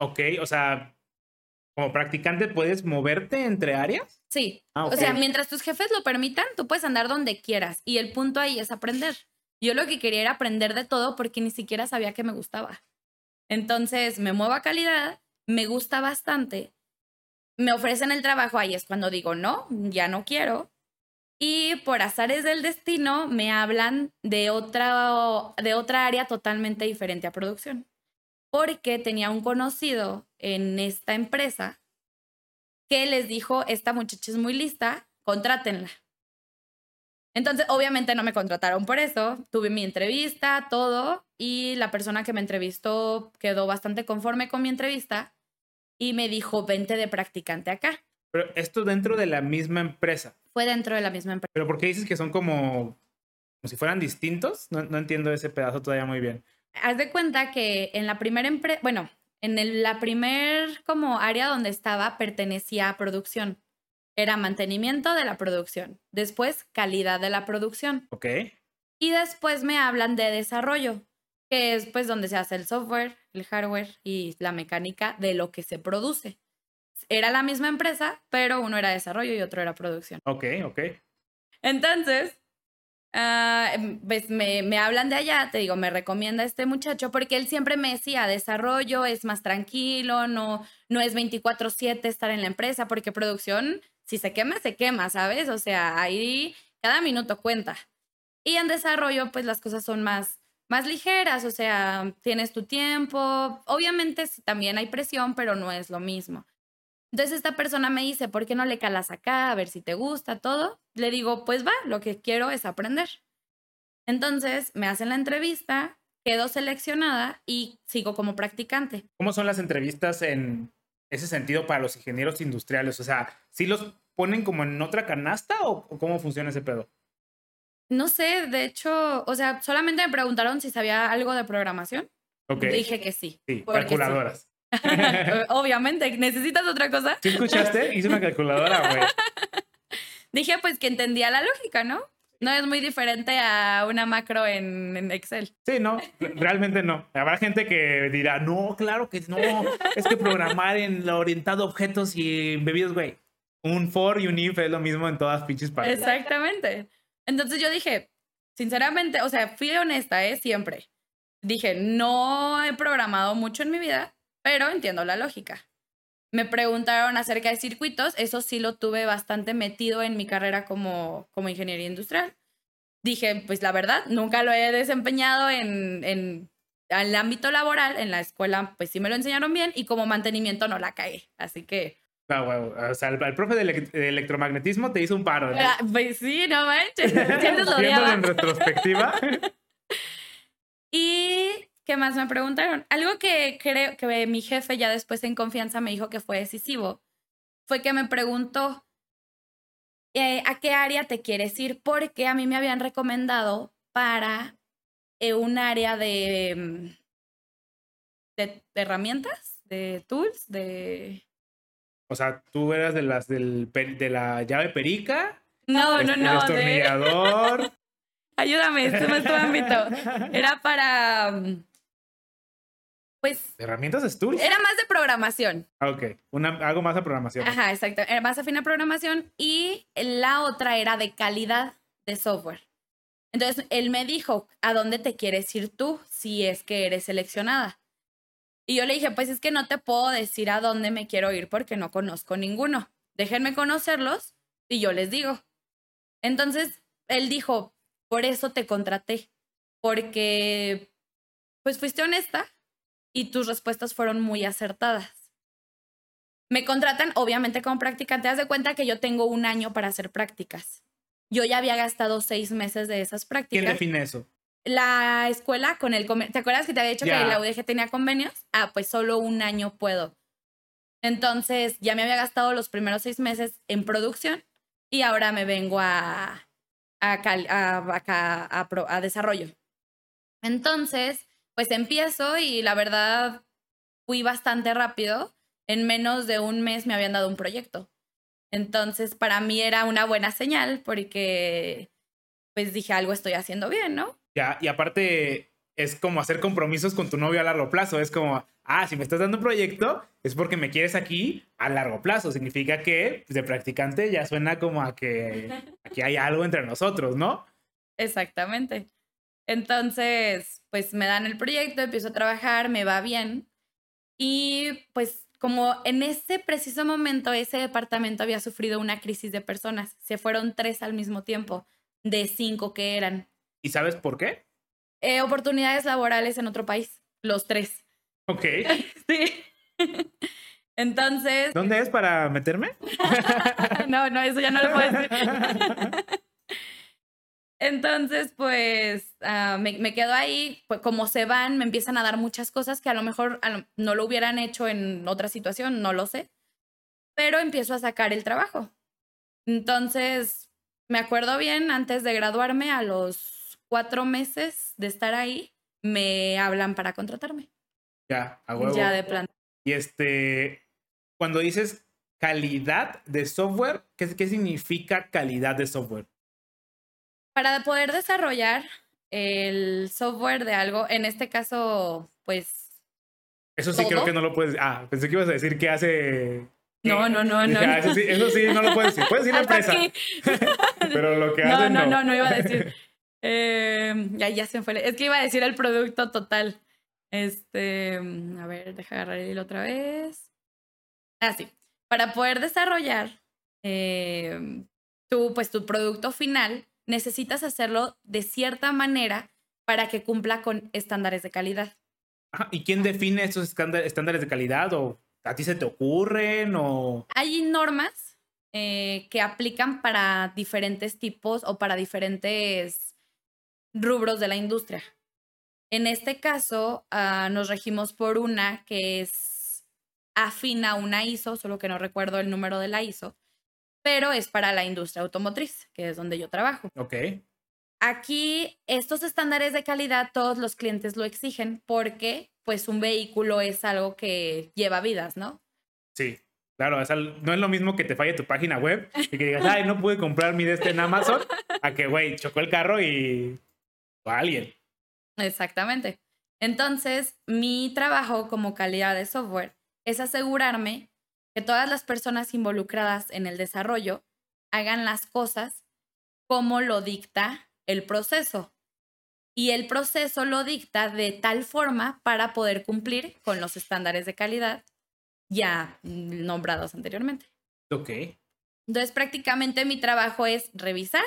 Ok, o sea, como practicante puedes moverte entre áreas. Sí. Ah, o sea, mientras tus jefes lo permitan, tú puedes andar donde quieras. Y el punto ahí es aprender. Yo lo que quería era aprender de todo porque ni siquiera sabía que me gustaba. Entonces me muevo a calidad, me gusta bastante me ofrecen el trabajo, ahí es cuando digo, no, ya no quiero. Y por azares del destino me hablan de otra, de otra área totalmente diferente a producción. Porque tenía un conocido en esta empresa que les dijo, esta muchacha es muy lista, contrátenla. Entonces, obviamente no me contrataron por eso. Tuve mi entrevista, todo, y la persona que me entrevistó quedó bastante conforme con mi entrevista y me dijo, vente de practicante acá. Pero esto dentro de la misma empresa. Fue dentro de la misma empresa. Pero ¿por qué dices que son como, como si fueran distintos? No, no entiendo ese pedazo todavía muy bien. Haz de cuenta que en la primera empresa, bueno, en el, la primer como área donde estaba pertenecía a producción. Era mantenimiento de la producción. Después, calidad de la producción. Ok. Y después me hablan de desarrollo que es pues donde se hace el software, el hardware y la mecánica de lo que se produce. Era la misma empresa, pero uno era desarrollo y otro era producción. Ok, ok. Entonces, uh, pues me, me, hablan de allá, te digo, me recomienda este muchacho porque él siempre me decía, desarrollo es más tranquilo, no, no es 24/7 estar en la empresa, porque producción, si se quema, se quema, ¿sabes? O sea, ahí cada minuto cuenta. Y en desarrollo, pues las cosas son más más ligeras, o sea, tienes tu tiempo. Obviamente también hay presión, pero no es lo mismo. Entonces esta persona me dice, ¿por qué no le calas acá? A ver si te gusta todo. Le digo, pues va, lo que quiero es aprender. Entonces me hacen la entrevista, quedo seleccionada y sigo como practicante. ¿Cómo son las entrevistas en ese sentido para los ingenieros industriales? O sea, ¿sí los ponen como en otra canasta o cómo funciona ese pedo? No sé, de hecho, o sea, solamente me preguntaron si sabía algo de programación. Ok. Dije que sí. Sí, calculadoras. Obviamente, ¿necesitas otra cosa? ¿Sí escuchaste? Hice una calculadora, güey. Dije pues que entendía la lógica, ¿no? No es muy diferente a una macro en, Excel. Sí, no, realmente no. Habrá gente que dirá, no, claro que no, es que programar en lo orientado a objetos y bebidas, güey. Un for y un if es lo mismo en todas pinches partes. Exactamente. Entonces yo dije, sinceramente, o sea, fui honesta, ¿eh? Siempre. Dije, no he programado mucho en mi vida, pero entiendo la lógica. Me preguntaron acerca de circuitos, eso sí lo tuve bastante metido en mi carrera como, como ingeniería industrial. Dije, pues la verdad, nunca lo he desempeñado en, en el ámbito laboral, en la escuela, pues sí me lo enseñaron bien y como mantenimiento no la caí. Así que o sea, el, profe de, electromagnetismo te hizo un paro. Ah, pues sí, no manches. Siempre en retrospectiva. y, ¿qué más me preguntaron? Algo que creo que mi jefe ya después en confianza me dijo que fue decisivo fue que me preguntó eh, a qué área te quieres ir porque a mí me habían recomendado para eh, un área de, mm, de herramientas, de tools, de O sea, tú eras de las del, de la llave perica. No, no, el no. de- destornillador. Ayúdame, este no es tu ámbito. Era para. mm, Pues. Herramientas de Stools. Era más de programación. Ah, ok. Una, algo más a programación. Ajá, exacto. Era más afín a programación. Y la otra era de calidad de software. Entonces, él me dijo, ¿a dónde te quieres ir tú si es que eres seleccionada? Y yo le dije, pues es que no te puedo decir a dónde me quiero ir porque no conozco ninguno. Déjenme conocerlos y yo les digo. Entonces, él dijo, por eso te contraté, porque pues fuiste honesta y tus respuestas fueron muy acertadas. Me contratan, obviamente, como practicante. Haz de cuenta que yo tengo un año para hacer prácticas. Yo ya había gastado seis meses de esas ¿Quién prácticas. define eso? La escuela con el convenio. ¿Te acuerdas que te había dicho que la UDG tenía convenios? Ah, pues solo un año puedo. Entonces, ya me había gastado los primeros seis meses en producción y ahora me vengo a, a, cal- a, a a desarrollo. Entonces, pues empiezo y la verdad fui bastante rápido. En menos de un mes me habían dado un proyecto. Entonces, para mí era una buena señal porque, pues dije, algo estoy haciendo bien, ¿no? Ya, y aparte es como hacer compromisos con tu novio a largo plazo. Es como, ah, si me estás dando un proyecto, es porque me quieres aquí a largo plazo. Significa que pues, de practicante ya suena como a que aquí hay algo entre nosotros, ¿no? Exactamente. Entonces, pues me dan el proyecto, empiezo a trabajar, me va bien. Y pues como en ese preciso momento ese departamento había sufrido una crisis de personas, se fueron tres al mismo tiempo, de cinco que eran. ¿Y sabes por qué? Eh, oportunidades laborales en otro país, los tres. Ok. Sí. Entonces, ¿Dónde es para meterme? no, no, eso ya no lo puedo decir. Entonces, pues ah, me, me quedo ahí, pues como se van, me empiezan a dar muchas cosas que a lo mejor a lo- no lo hubieran hecho en otra situación, no lo sé, pero empiezo a sacar el trabajo. Entonces, me acuerdo bien, antes de graduarme, a los cuatro meses de estar ahí, me hablan para contratarme, Ya, a huevo. ya de plan. Y este, cuando dices calidad de software, ¿qué, qué significa calidad de software? Para poder desarrollar el software de algo, en este caso, pues Eso sí ¿Todo? creo que no lo puedes. Ah, pensé que ibas a decir que hace. No, no, no, no. ah, eso, sí, eso sí, no lo puedes decir. Puedes decir la empresa, pero lo que No, hacen no, no. no, no iba a decir. Eh, ya, ya se fue. Es que iba a decir el producto total. Este, a ver, deja agarrar el hilo otra vez. Ah, sí. Para poder desarrollar eh, tu, pues, tu producto final, necesitas hacerlo de cierta manera para que cumpla con estándares de calidad. Ajá, ¿Y quién define esos estándar- estándares de calidad? ¿O a ti se te ocurren? ¿O Hay normas eh, que aplican para diferentes tipos o para diferentes rubros de la industria. En este caso, ah, nos regimos por una que es afín a una ISO, solo que no recuerdo el número de la ISO, pero es para la industria automotriz, que es donde yo trabajo. Ok. Aquí estos estándares de calidad todos los clientes lo exigen porque pues un vehículo es algo que lleva vidas, ¿no? Sí. Claro, no es lo mismo que te falle tu página web y que digas, ay, no pude comprar mi de este en Amazon, a que, güey, chocó el carro y. o alguien. Exactamente. Entonces, mi trabajo como calidad de software es asegurarme que todas las personas involucradas en el desarrollo hagan las cosas como lo dicta el proceso. Y el proceso lo dicta de tal forma para poder cumplir con los estándares de calidad ya nombrados anteriormente. Ok. Entonces, prácticamente mi trabajo es revisar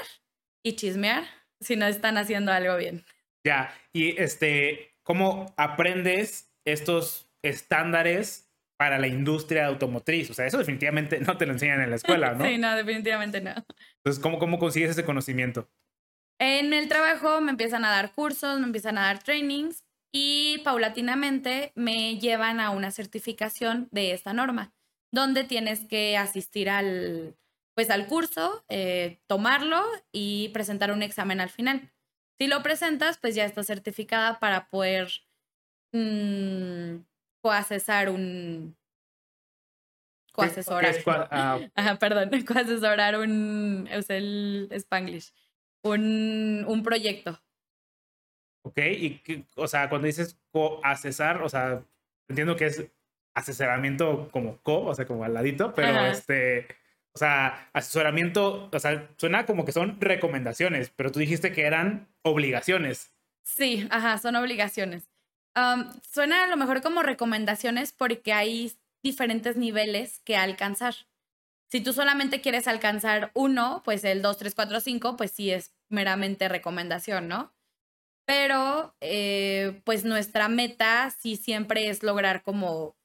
y chismear si no están haciendo algo bien. Ya. Y este, ¿cómo aprendes estos estándares para la industria automotriz? O sea, eso definitivamente no te lo enseñan en la escuela, ¿no? Sí, no, definitivamente no. Entonces, ¿cómo, ¿cómo consigues ese conocimiento? En el trabajo me empiezan a dar cursos, me empiezan a dar trainings y paulatinamente me llevan a una certificación de esta norma, donde tienes que asistir al, pues, al curso, eh, tomarlo y presentar un examen al final. Si lo presentas, pues ya estás certificada para poder mm, coacesar un, coasesorar. Ah, Ajá, perdón, coasesorar un, usé el spanglish, un, un proyecto. Ok, y o sea, cuando dices coasesar, o sea, entiendo que es asesoramiento como co, o sea, como al ladito, pero Ajá. este, o sea, asesoramiento, o sea, suena como que son recomendaciones, pero tú dijiste que eran obligaciones. Sí, ajá, son obligaciones. Am, suena a lo mejor como recomendaciones porque hay diferentes niveles que alcanzar. Si tú solamente quieres alcanzar uno, pues el 2, 3, 4, 5, pues sí es meramente recomendación, ¿no? Pero, eh, pues nuestra meta sí siempre es lograr como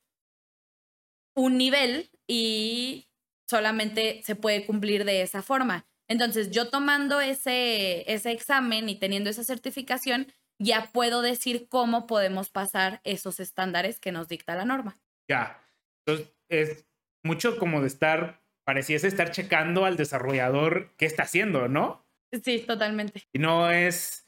un nivel y solamente se puede cumplir de esa forma. Entonces, yo tomando ese, ese examen y teniendo esa certificación, ya puedo decir cómo podemos pasar esos estándares que nos dicta la norma. Ya. Entonces, es mucho como de estar, pareciese estar checando al desarrollador qué está haciendo, ¿no? Sí, totalmente. Y no es.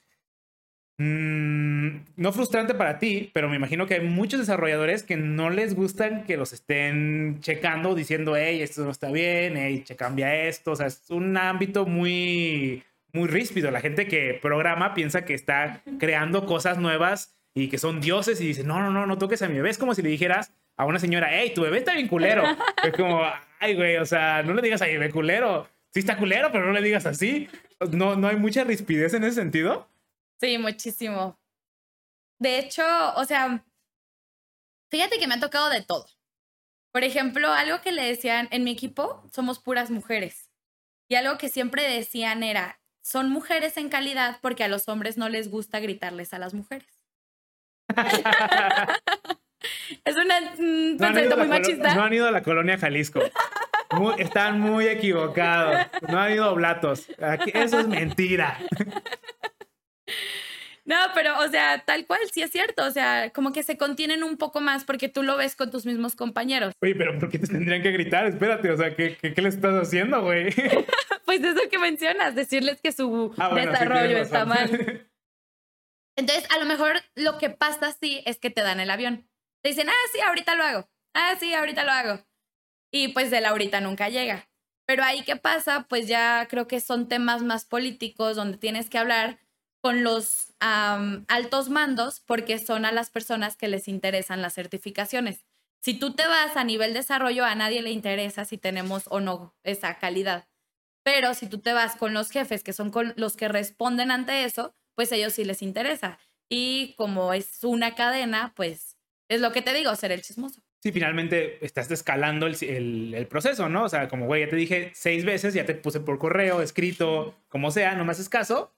Mm, no frustrante para ti, pero me imagino que hay muchos desarrolladores que no les gustan que los estén checando, diciendo, hey, esto no está bien, hey, cambia esto. O sea, es un ámbito muy, muy ríspido. La gente que programa piensa que está creando cosas nuevas y que son dioses y dice, no, no, no, no toques a mi bebé. Es como si le dijeras a una señora, hey, tu bebé está bien culero. es como, ay, güey, o sea, no le digas a mi bebé culero. Sí está culero, pero no le digas así. No, no hay mucha rispidez en ese sentido. Sí, muchísimo. De hecho, o sea, fíjate que me ha tocado de todo. Por ejemplo, algo que le decían en mi equipo, somos puras mujeres. Y algo que siempre decían era, son mujeres en calidad porque a los hombres no les gusta gritarles a las mujeres. es una- un No han, ido pensamiento a muy la colo- machista. no han ido a la colonia Jalisco. Muy- están muy equivocados. No han ido a Oblatos. Aquí- eso es mentira. No, pero, o sea, tal cual, sí es cierto. O sea, como que se contienen un poco más porque tú lo ves con tus mismos compañeros. Oye, pero ¿por qué te tendrían que gritar? Espérate, o sea, ¿qué, qué, qué le estás haciendo, güey? Pues eso que mencionas, decirles que su Ah, bueno, sí, desarrollo está mal. Entonces, a lo mejor lo que pasa así es que te dan el avión. Te dicen, ah, sí, ahorita lo hago. Ah, sí, ahorita lo hago. Y pues el ahorita nunca llega. Pero ahí qué pasa, pues ya creo que son temas más políticos donde tienes que hablar con los altos mandos porque son a las personas que les interesan las certificaciones. Si tú te vas a nivel desarrollo, a nadie le interesa si tenemos o no esa calidad. Pero si tú te vas con los jefes, que son con los que responden ante eso, pues a ellos sí les interesa. Y como es una cadena, pues es lo que te digo, ser el chismoso. Sí, finalmente estás escalando el, el- el proceso, ¿no? O sea, como, güey, ya te dije seis veces, ya te puse por correo, escrito, como sea, no me haces caso,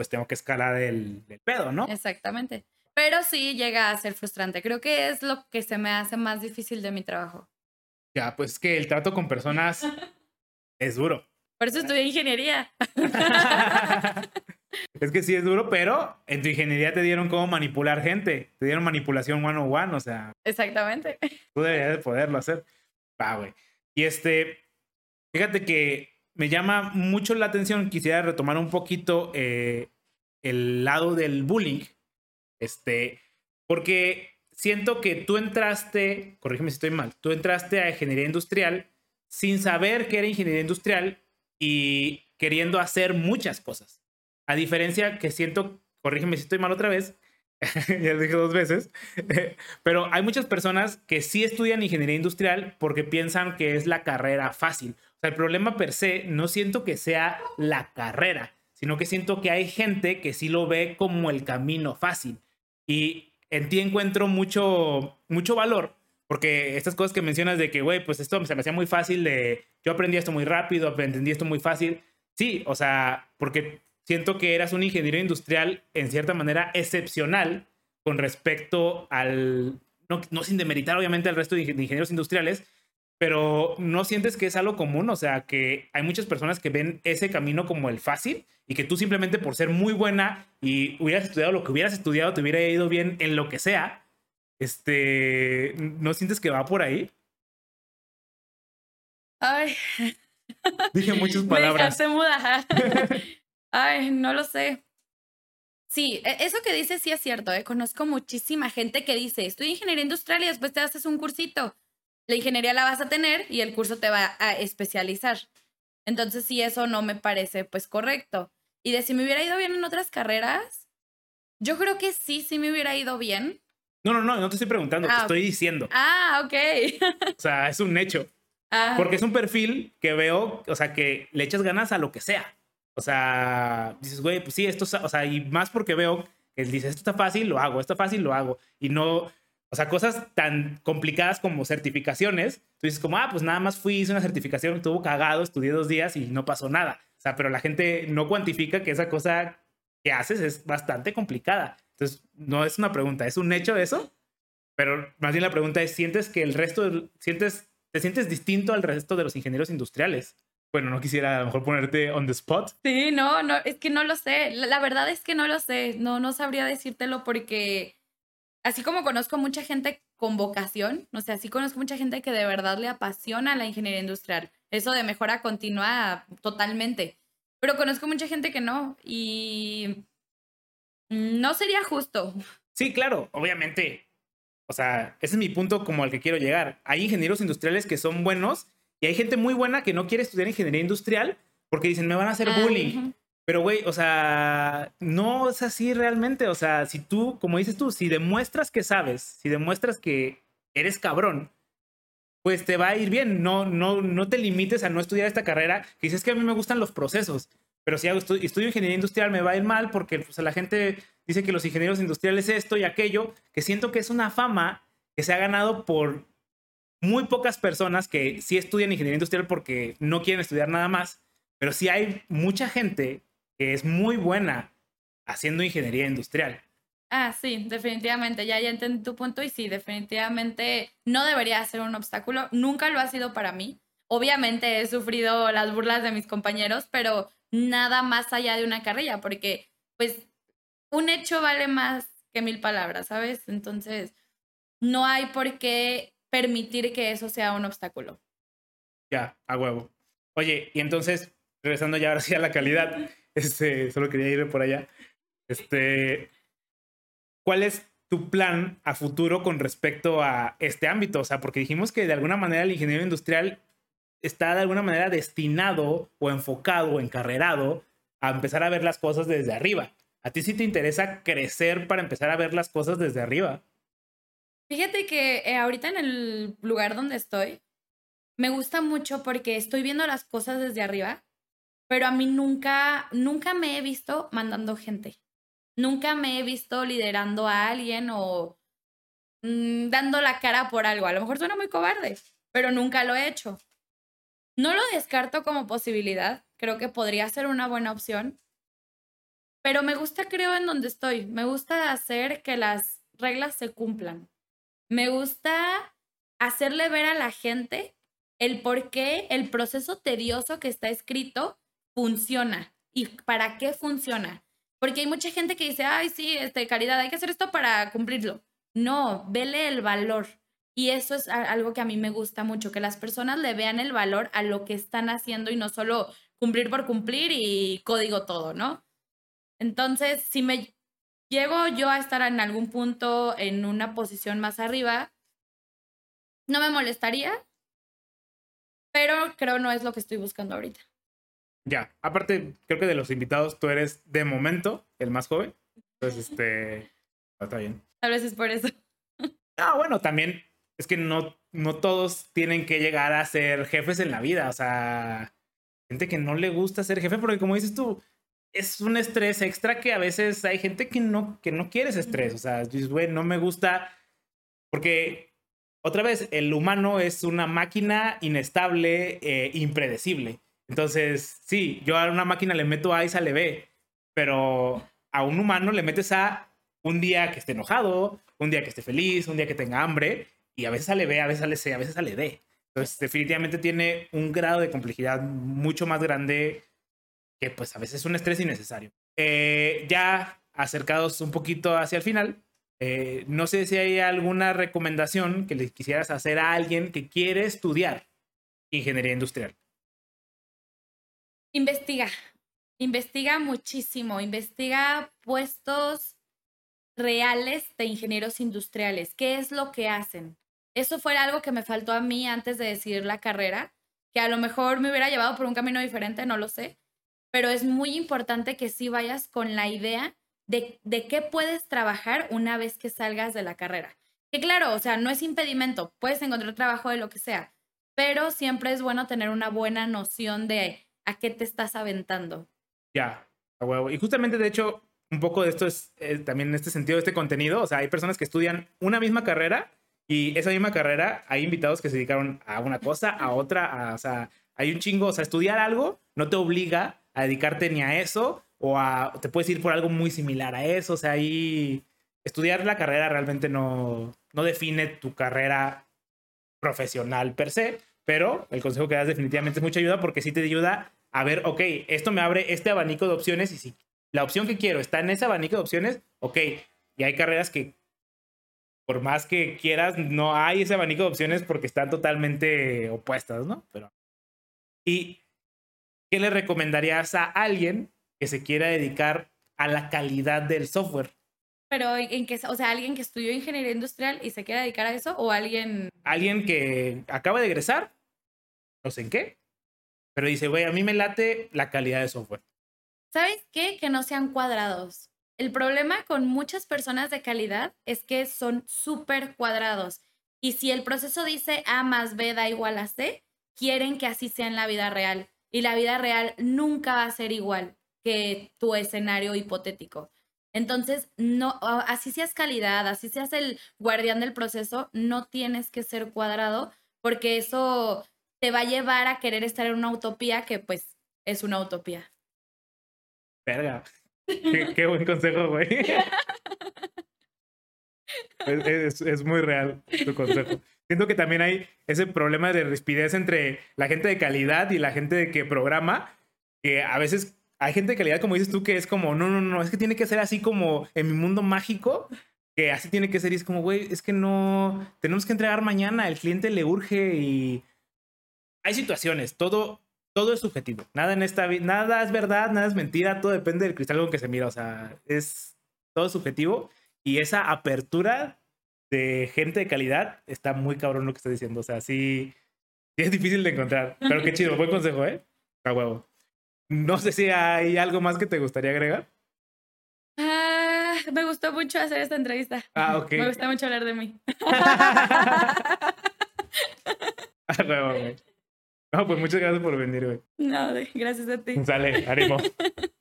pues tengo que escalar el, el pedo, ¿no? Exactamente. Pero sí llega a ser frustrante. Creo que es lo que se me hace más difícil de mi trabajo. Ya, pues es que el trato con personas es duro. Por eso estudié ingeniería. es que sí es duro, pero en tu ingeniería te dieron cómo manipular gente. Te dieron manipulación one on one, o sea, Exactamente. tú deberías de poderlo hacer. Va, güey. Y este, fíjate que me llama mucho la atención. Quisiera retomar un poquito eh, el lado del bullying. Este, porque siento que tú entraste, corrígeme si estoy mal, tú entraste a ingeniería industrial sin saber que era ingeniería industrial y queriendo hacer muchas cosas. A diferencia que siento, corrígeme si estoy mal otra vez, ya lo dije dos veces, pero hay muchas personas que sí estudian ingeniería industrial porque piensan que es la carrera fácil. El problema per se no siento que sea la carrera, sino que siento que hay gente que sí lo ve como el camino fácil. Y en ti encuentro mucho, mucho valor, porque estas cosas que mencionas de que, güey, pues esto se me hacía muy fácil de, yo aprendí esto muy rápido, entendí esto muy fácil. Sí, o sea, porque siento que eras un ingeniero industrial en cierta manera excepcional con respecto al, no, no sin demeritar obviamente al resto de ingenieros industriales, pero no sientes que es algo común, o sea, que hay muchas personas que ven ese camino como el fácil y que tú simplemente por ser muy buena y hubieras estudiado lo que hubieras estudiado, te hubiera ido bien en lo que sea, este, ¿no sientes que va por ahí? Ay, Dije muchas me palabras. dejaste muda. Ay, no lo sé. Sí, e- eso que dices sí es cierto, ¿eh? Conozco muchísima gente que dice, estudia ingeniería industrial y después te haces un cursito. La ingeniería la vas a tener y el curso te va a especializar. Entonces, sí, eso no me parece pues correcto. Y de si me hubiera ido bien en otras carreras, yo creo que sí, sí me hubiera ido bien. No, no, no, no te estoy preguntando, te Ah, estoy diciendo. Ah, ok. O sea, es un hecho. Ah, Porque es un perfil que veo, o sea, que le echas ganas a lo que sea. O sea, dices, güey, pues sí, esto, es- o sea, y más porque veo que él dice, esto está fácil, lo hago, esto está fácil, lo hago. Y no, o sea, cosas tan complicadas como certificaciones, tú dices como, ah, pues nada más fui, hice una certificación, estuvo cagado, estudié dos días y no pasó nada. O sea, pero la gente no cuantifica que esa cosa que haces es bastante complicada. Entonces, no es una pregunta, es un hecho eso. Pero más bien la pregunta es, ¿sientes que el resto, sientes, te sientes distinto al resto de los ingenieros industriales? Bueno, no quisiera a lo mejor ponerte on the spot. Sí, no, no, es que no lo sé. La, la verdad es que no lo sé. No, no sabría decírtelo porque así como conozco mucha gente con vocación, o sea, así conozco mucha gente que de verdad le apasiona la ingeniería industrial. Eso de mejora continua totalmente. Pero conozco mucha gente que no y no sería justo. Sí, claro, obviamente. O sea, ese es mi punto como al que quiero llegar. Hay ingenieros industriales que son buenos y hay gente muy buena que no quiere estudiar ingeniería industrial porque dicen, me van a hacer Ah, bullying. Pero, güey, o sea, no es así realmente. O sea, si tú, como dices tú, si demuestras que sabes, si demuestras que eres cabrón, pues te va a ir bien. No, no, no te limites a no estudiar esta carrera. Dices que a mí me gustan los procesos. Pero si hago estu- estudio ingeniería industrial me va a ir mal porque pues, la gente dice que los ingenieros industriales esto y aquello, que siento que es una fama que se ha ganado por muy pocas personas que sí estudian ingeniería industrial porque no quieren estudiar nada más, pero sí hay mucha gente que es muy buena haciendo ingeniería industrial. Ah, sí, definitivamente, ya, ya entendí tu punto y sí, definitivamente no debería ser un obstáculo, nunca lo ha sido para mí. Obviamente he sufrido las burlas de mis compañeros, pero nada más allá de una carrilla, porque pues un hecho vale más que mil palabras, ¿sabes? Entonces, no hay por qué permitir que eso sea un obstáculo. Ya, a huevo. Oye, y entonces, regresando ya ahora sí a la calidad, este, solo quería ir por allá. Este, ¿cuál es tu plan a futuro con respecto a este ámbito? O sea, porque dijimos que de alguna manera el ingeniero industrial está de alguna manera destinado o enfocado o encarrerado a empezar a ver las cosas desde arriba. ¿A ti sí te interesa crecer para empezar a ver las cosas desde arriba? Fíjate que eh, ahorita en el lugar donde estoy, me gusta mucho porque estoy viendo las cosas desde arriba, pero a mí nunca, nunca me he visto mandando gente. Nunca me he visto liderando a alguien o mm, dando la cara por algo. A lo mejor suena muy cobarde, pero nunca lo he hecho. No lo descarto como posibilidad. Creo que podría ser una buena opción. Pero me gusta, creo, en donde estoy. Me gusta hacer que las reglas se cumplan. Me gusta hacerle ver a la gente el por qué el proceso tedioso que está escrito funciona y para qué funciona. Porque hay mucha gente que dice, ay, sí, este, caridad, hay que hacer esto para cumplirlo. No, vele el valor. Y eso es algo que a mí me gusta mucho, que las personas le vean el valor a lo que están haciendo y no solo cumplir por cumplir y código todo, ¿no? Entonces, si me llego yo a estar en algún punto en una posición más arriba, no me molestaría, pero creo no es lo que estoy buscando ahorita. Ya, aparte, creo que de los invitados tú eres de momento el más joven. Entonces, este, está bien. Tal vez es por eso. Ah, bueno, también es que no, no todos tienen que llegar a ser jefes en la vida. O sea, gente que no le gusta ser jefe, porque como dices tú, es un estrés extra que a veces hay gente que no, que no quiere ese estrés. O sea, dices, güey, no me gusta. Porque, otra vez, el humano es una máquina inestable, e impredecible. Entonces, sí, yo a una máquina le meto A y sale B, pero a un humano le metes A un día que esté enojado, un día que esté feliz, un día que tenga hambre, y a veces sale B, a veces sale C, a veces sale D. Entonces, definitivamente tiene un grado de complejidad mucho más grande que pues a veces es un estrés innecesario. Eh, ya acercados un poquito hacia el final, eh, no sé si hay alguna recomendación que le quisieras hacer a alguien que quiere estudiar ingeniería industrial. Investiga, investiga muchísimo, investiga puestos reales de ingenieros industriales. ¿Qué es lo que hacen? eso fue algo que me faltó a mí antes de decidir la carrera, que a lo mejor me hubiera llevado por un camino diferente, no lo sé, pero es muy importante que sí vayas con la idea de, de qué puedes trabajar una vez que salgas de la carrera. Que claro, o sea, no es impedimento, puedes encontrar trabajo de lo que sea, pero siempre es bueno tener una buena noción de a qué te estás aventando. Ya, a huevo. Y justamente, de hecho, un poco de esto es eh, también en este sentido, este contenido. O sea, hay personas que estudian una misma carrera y esa misma carrera hay invitados que se dedicaron a una cosa, a otra, o sea, hay un chingo, o sea, estudiar algo no te obliga a dedicarte ni a eso o a, te puedes ir por algo muy similar a eso, o sea, ahí estudiar la carrera realmente no, no define tu carrera profesional per se, pero el consejo que das definitivamente es mucha ayuda porque sí te ayuda a ver, ok, esto me abre este abanico de opciones y si la opción que quiero está en ese abanico de opciones, ok, y hay carreras que por más que quieras, no hay ese abanico de opciones porque están totalmente opuestas, ¿no? Pero... ¿Y qué le recomendarías a alguien que se quiera dedicar a la calidad del software? Pero en que, o sea, alguien que estudió ingeniería industrial y se quiera dedicar a eso o alguien... Alguien que acaba de egresar, no sé en qué, pero dice, güey, a mí me late la calidad de software. ¿Sabes qué? Que no sean cuadrados. El problema con muchas personas de calidad es que son súper cuadrados. Y si el proceso dice A más B da igual a C, quieren que así sea en la vida real. Y la vida real nunca va a ser igual que tu escenario hipotético. Entonces, no, así seas calidad, así seas el guardián del proceso, no tienes que ser cuadrado porque eso te va a llevar a querer estar en una utopía que pues es una utopía. Verga. Qué, buen consejo, güey. Es, muy real tu consejo. Siento que también hay ese problema de rispidez entre la gente de calidad y la gente que programa, que a veces hay gente de calidad, como dices tú, que es como, no, no, no, es que tiene que ser así como en mi mundo mágico, que así tiene que ser y es como, güey, es que no, tenemos que entregar mañana, el cliente le urge y hay situaciones, todo, todo es subjetivo. Nada en esta vida, nada es verdad, nada es mentira, todo depende del cristal con que se mira. O sea, es todo subjetivo y esa apertura de gente de calidad está muy cabrón lo que estás diciendo. O sea, sí, es difícil de encontrar. Pero qué chido, buen consejo, ¿eh? A huevo. No sé si hay algo más que te gustaría agregar. Ah, me gustó mucho hacer esta entrevista. Ah, ok. Me gusta mucho hablar de mí. A huevo, güey. No, pues muchas gracias por venir, güey. No, gracias a ti. Sale, ánimo.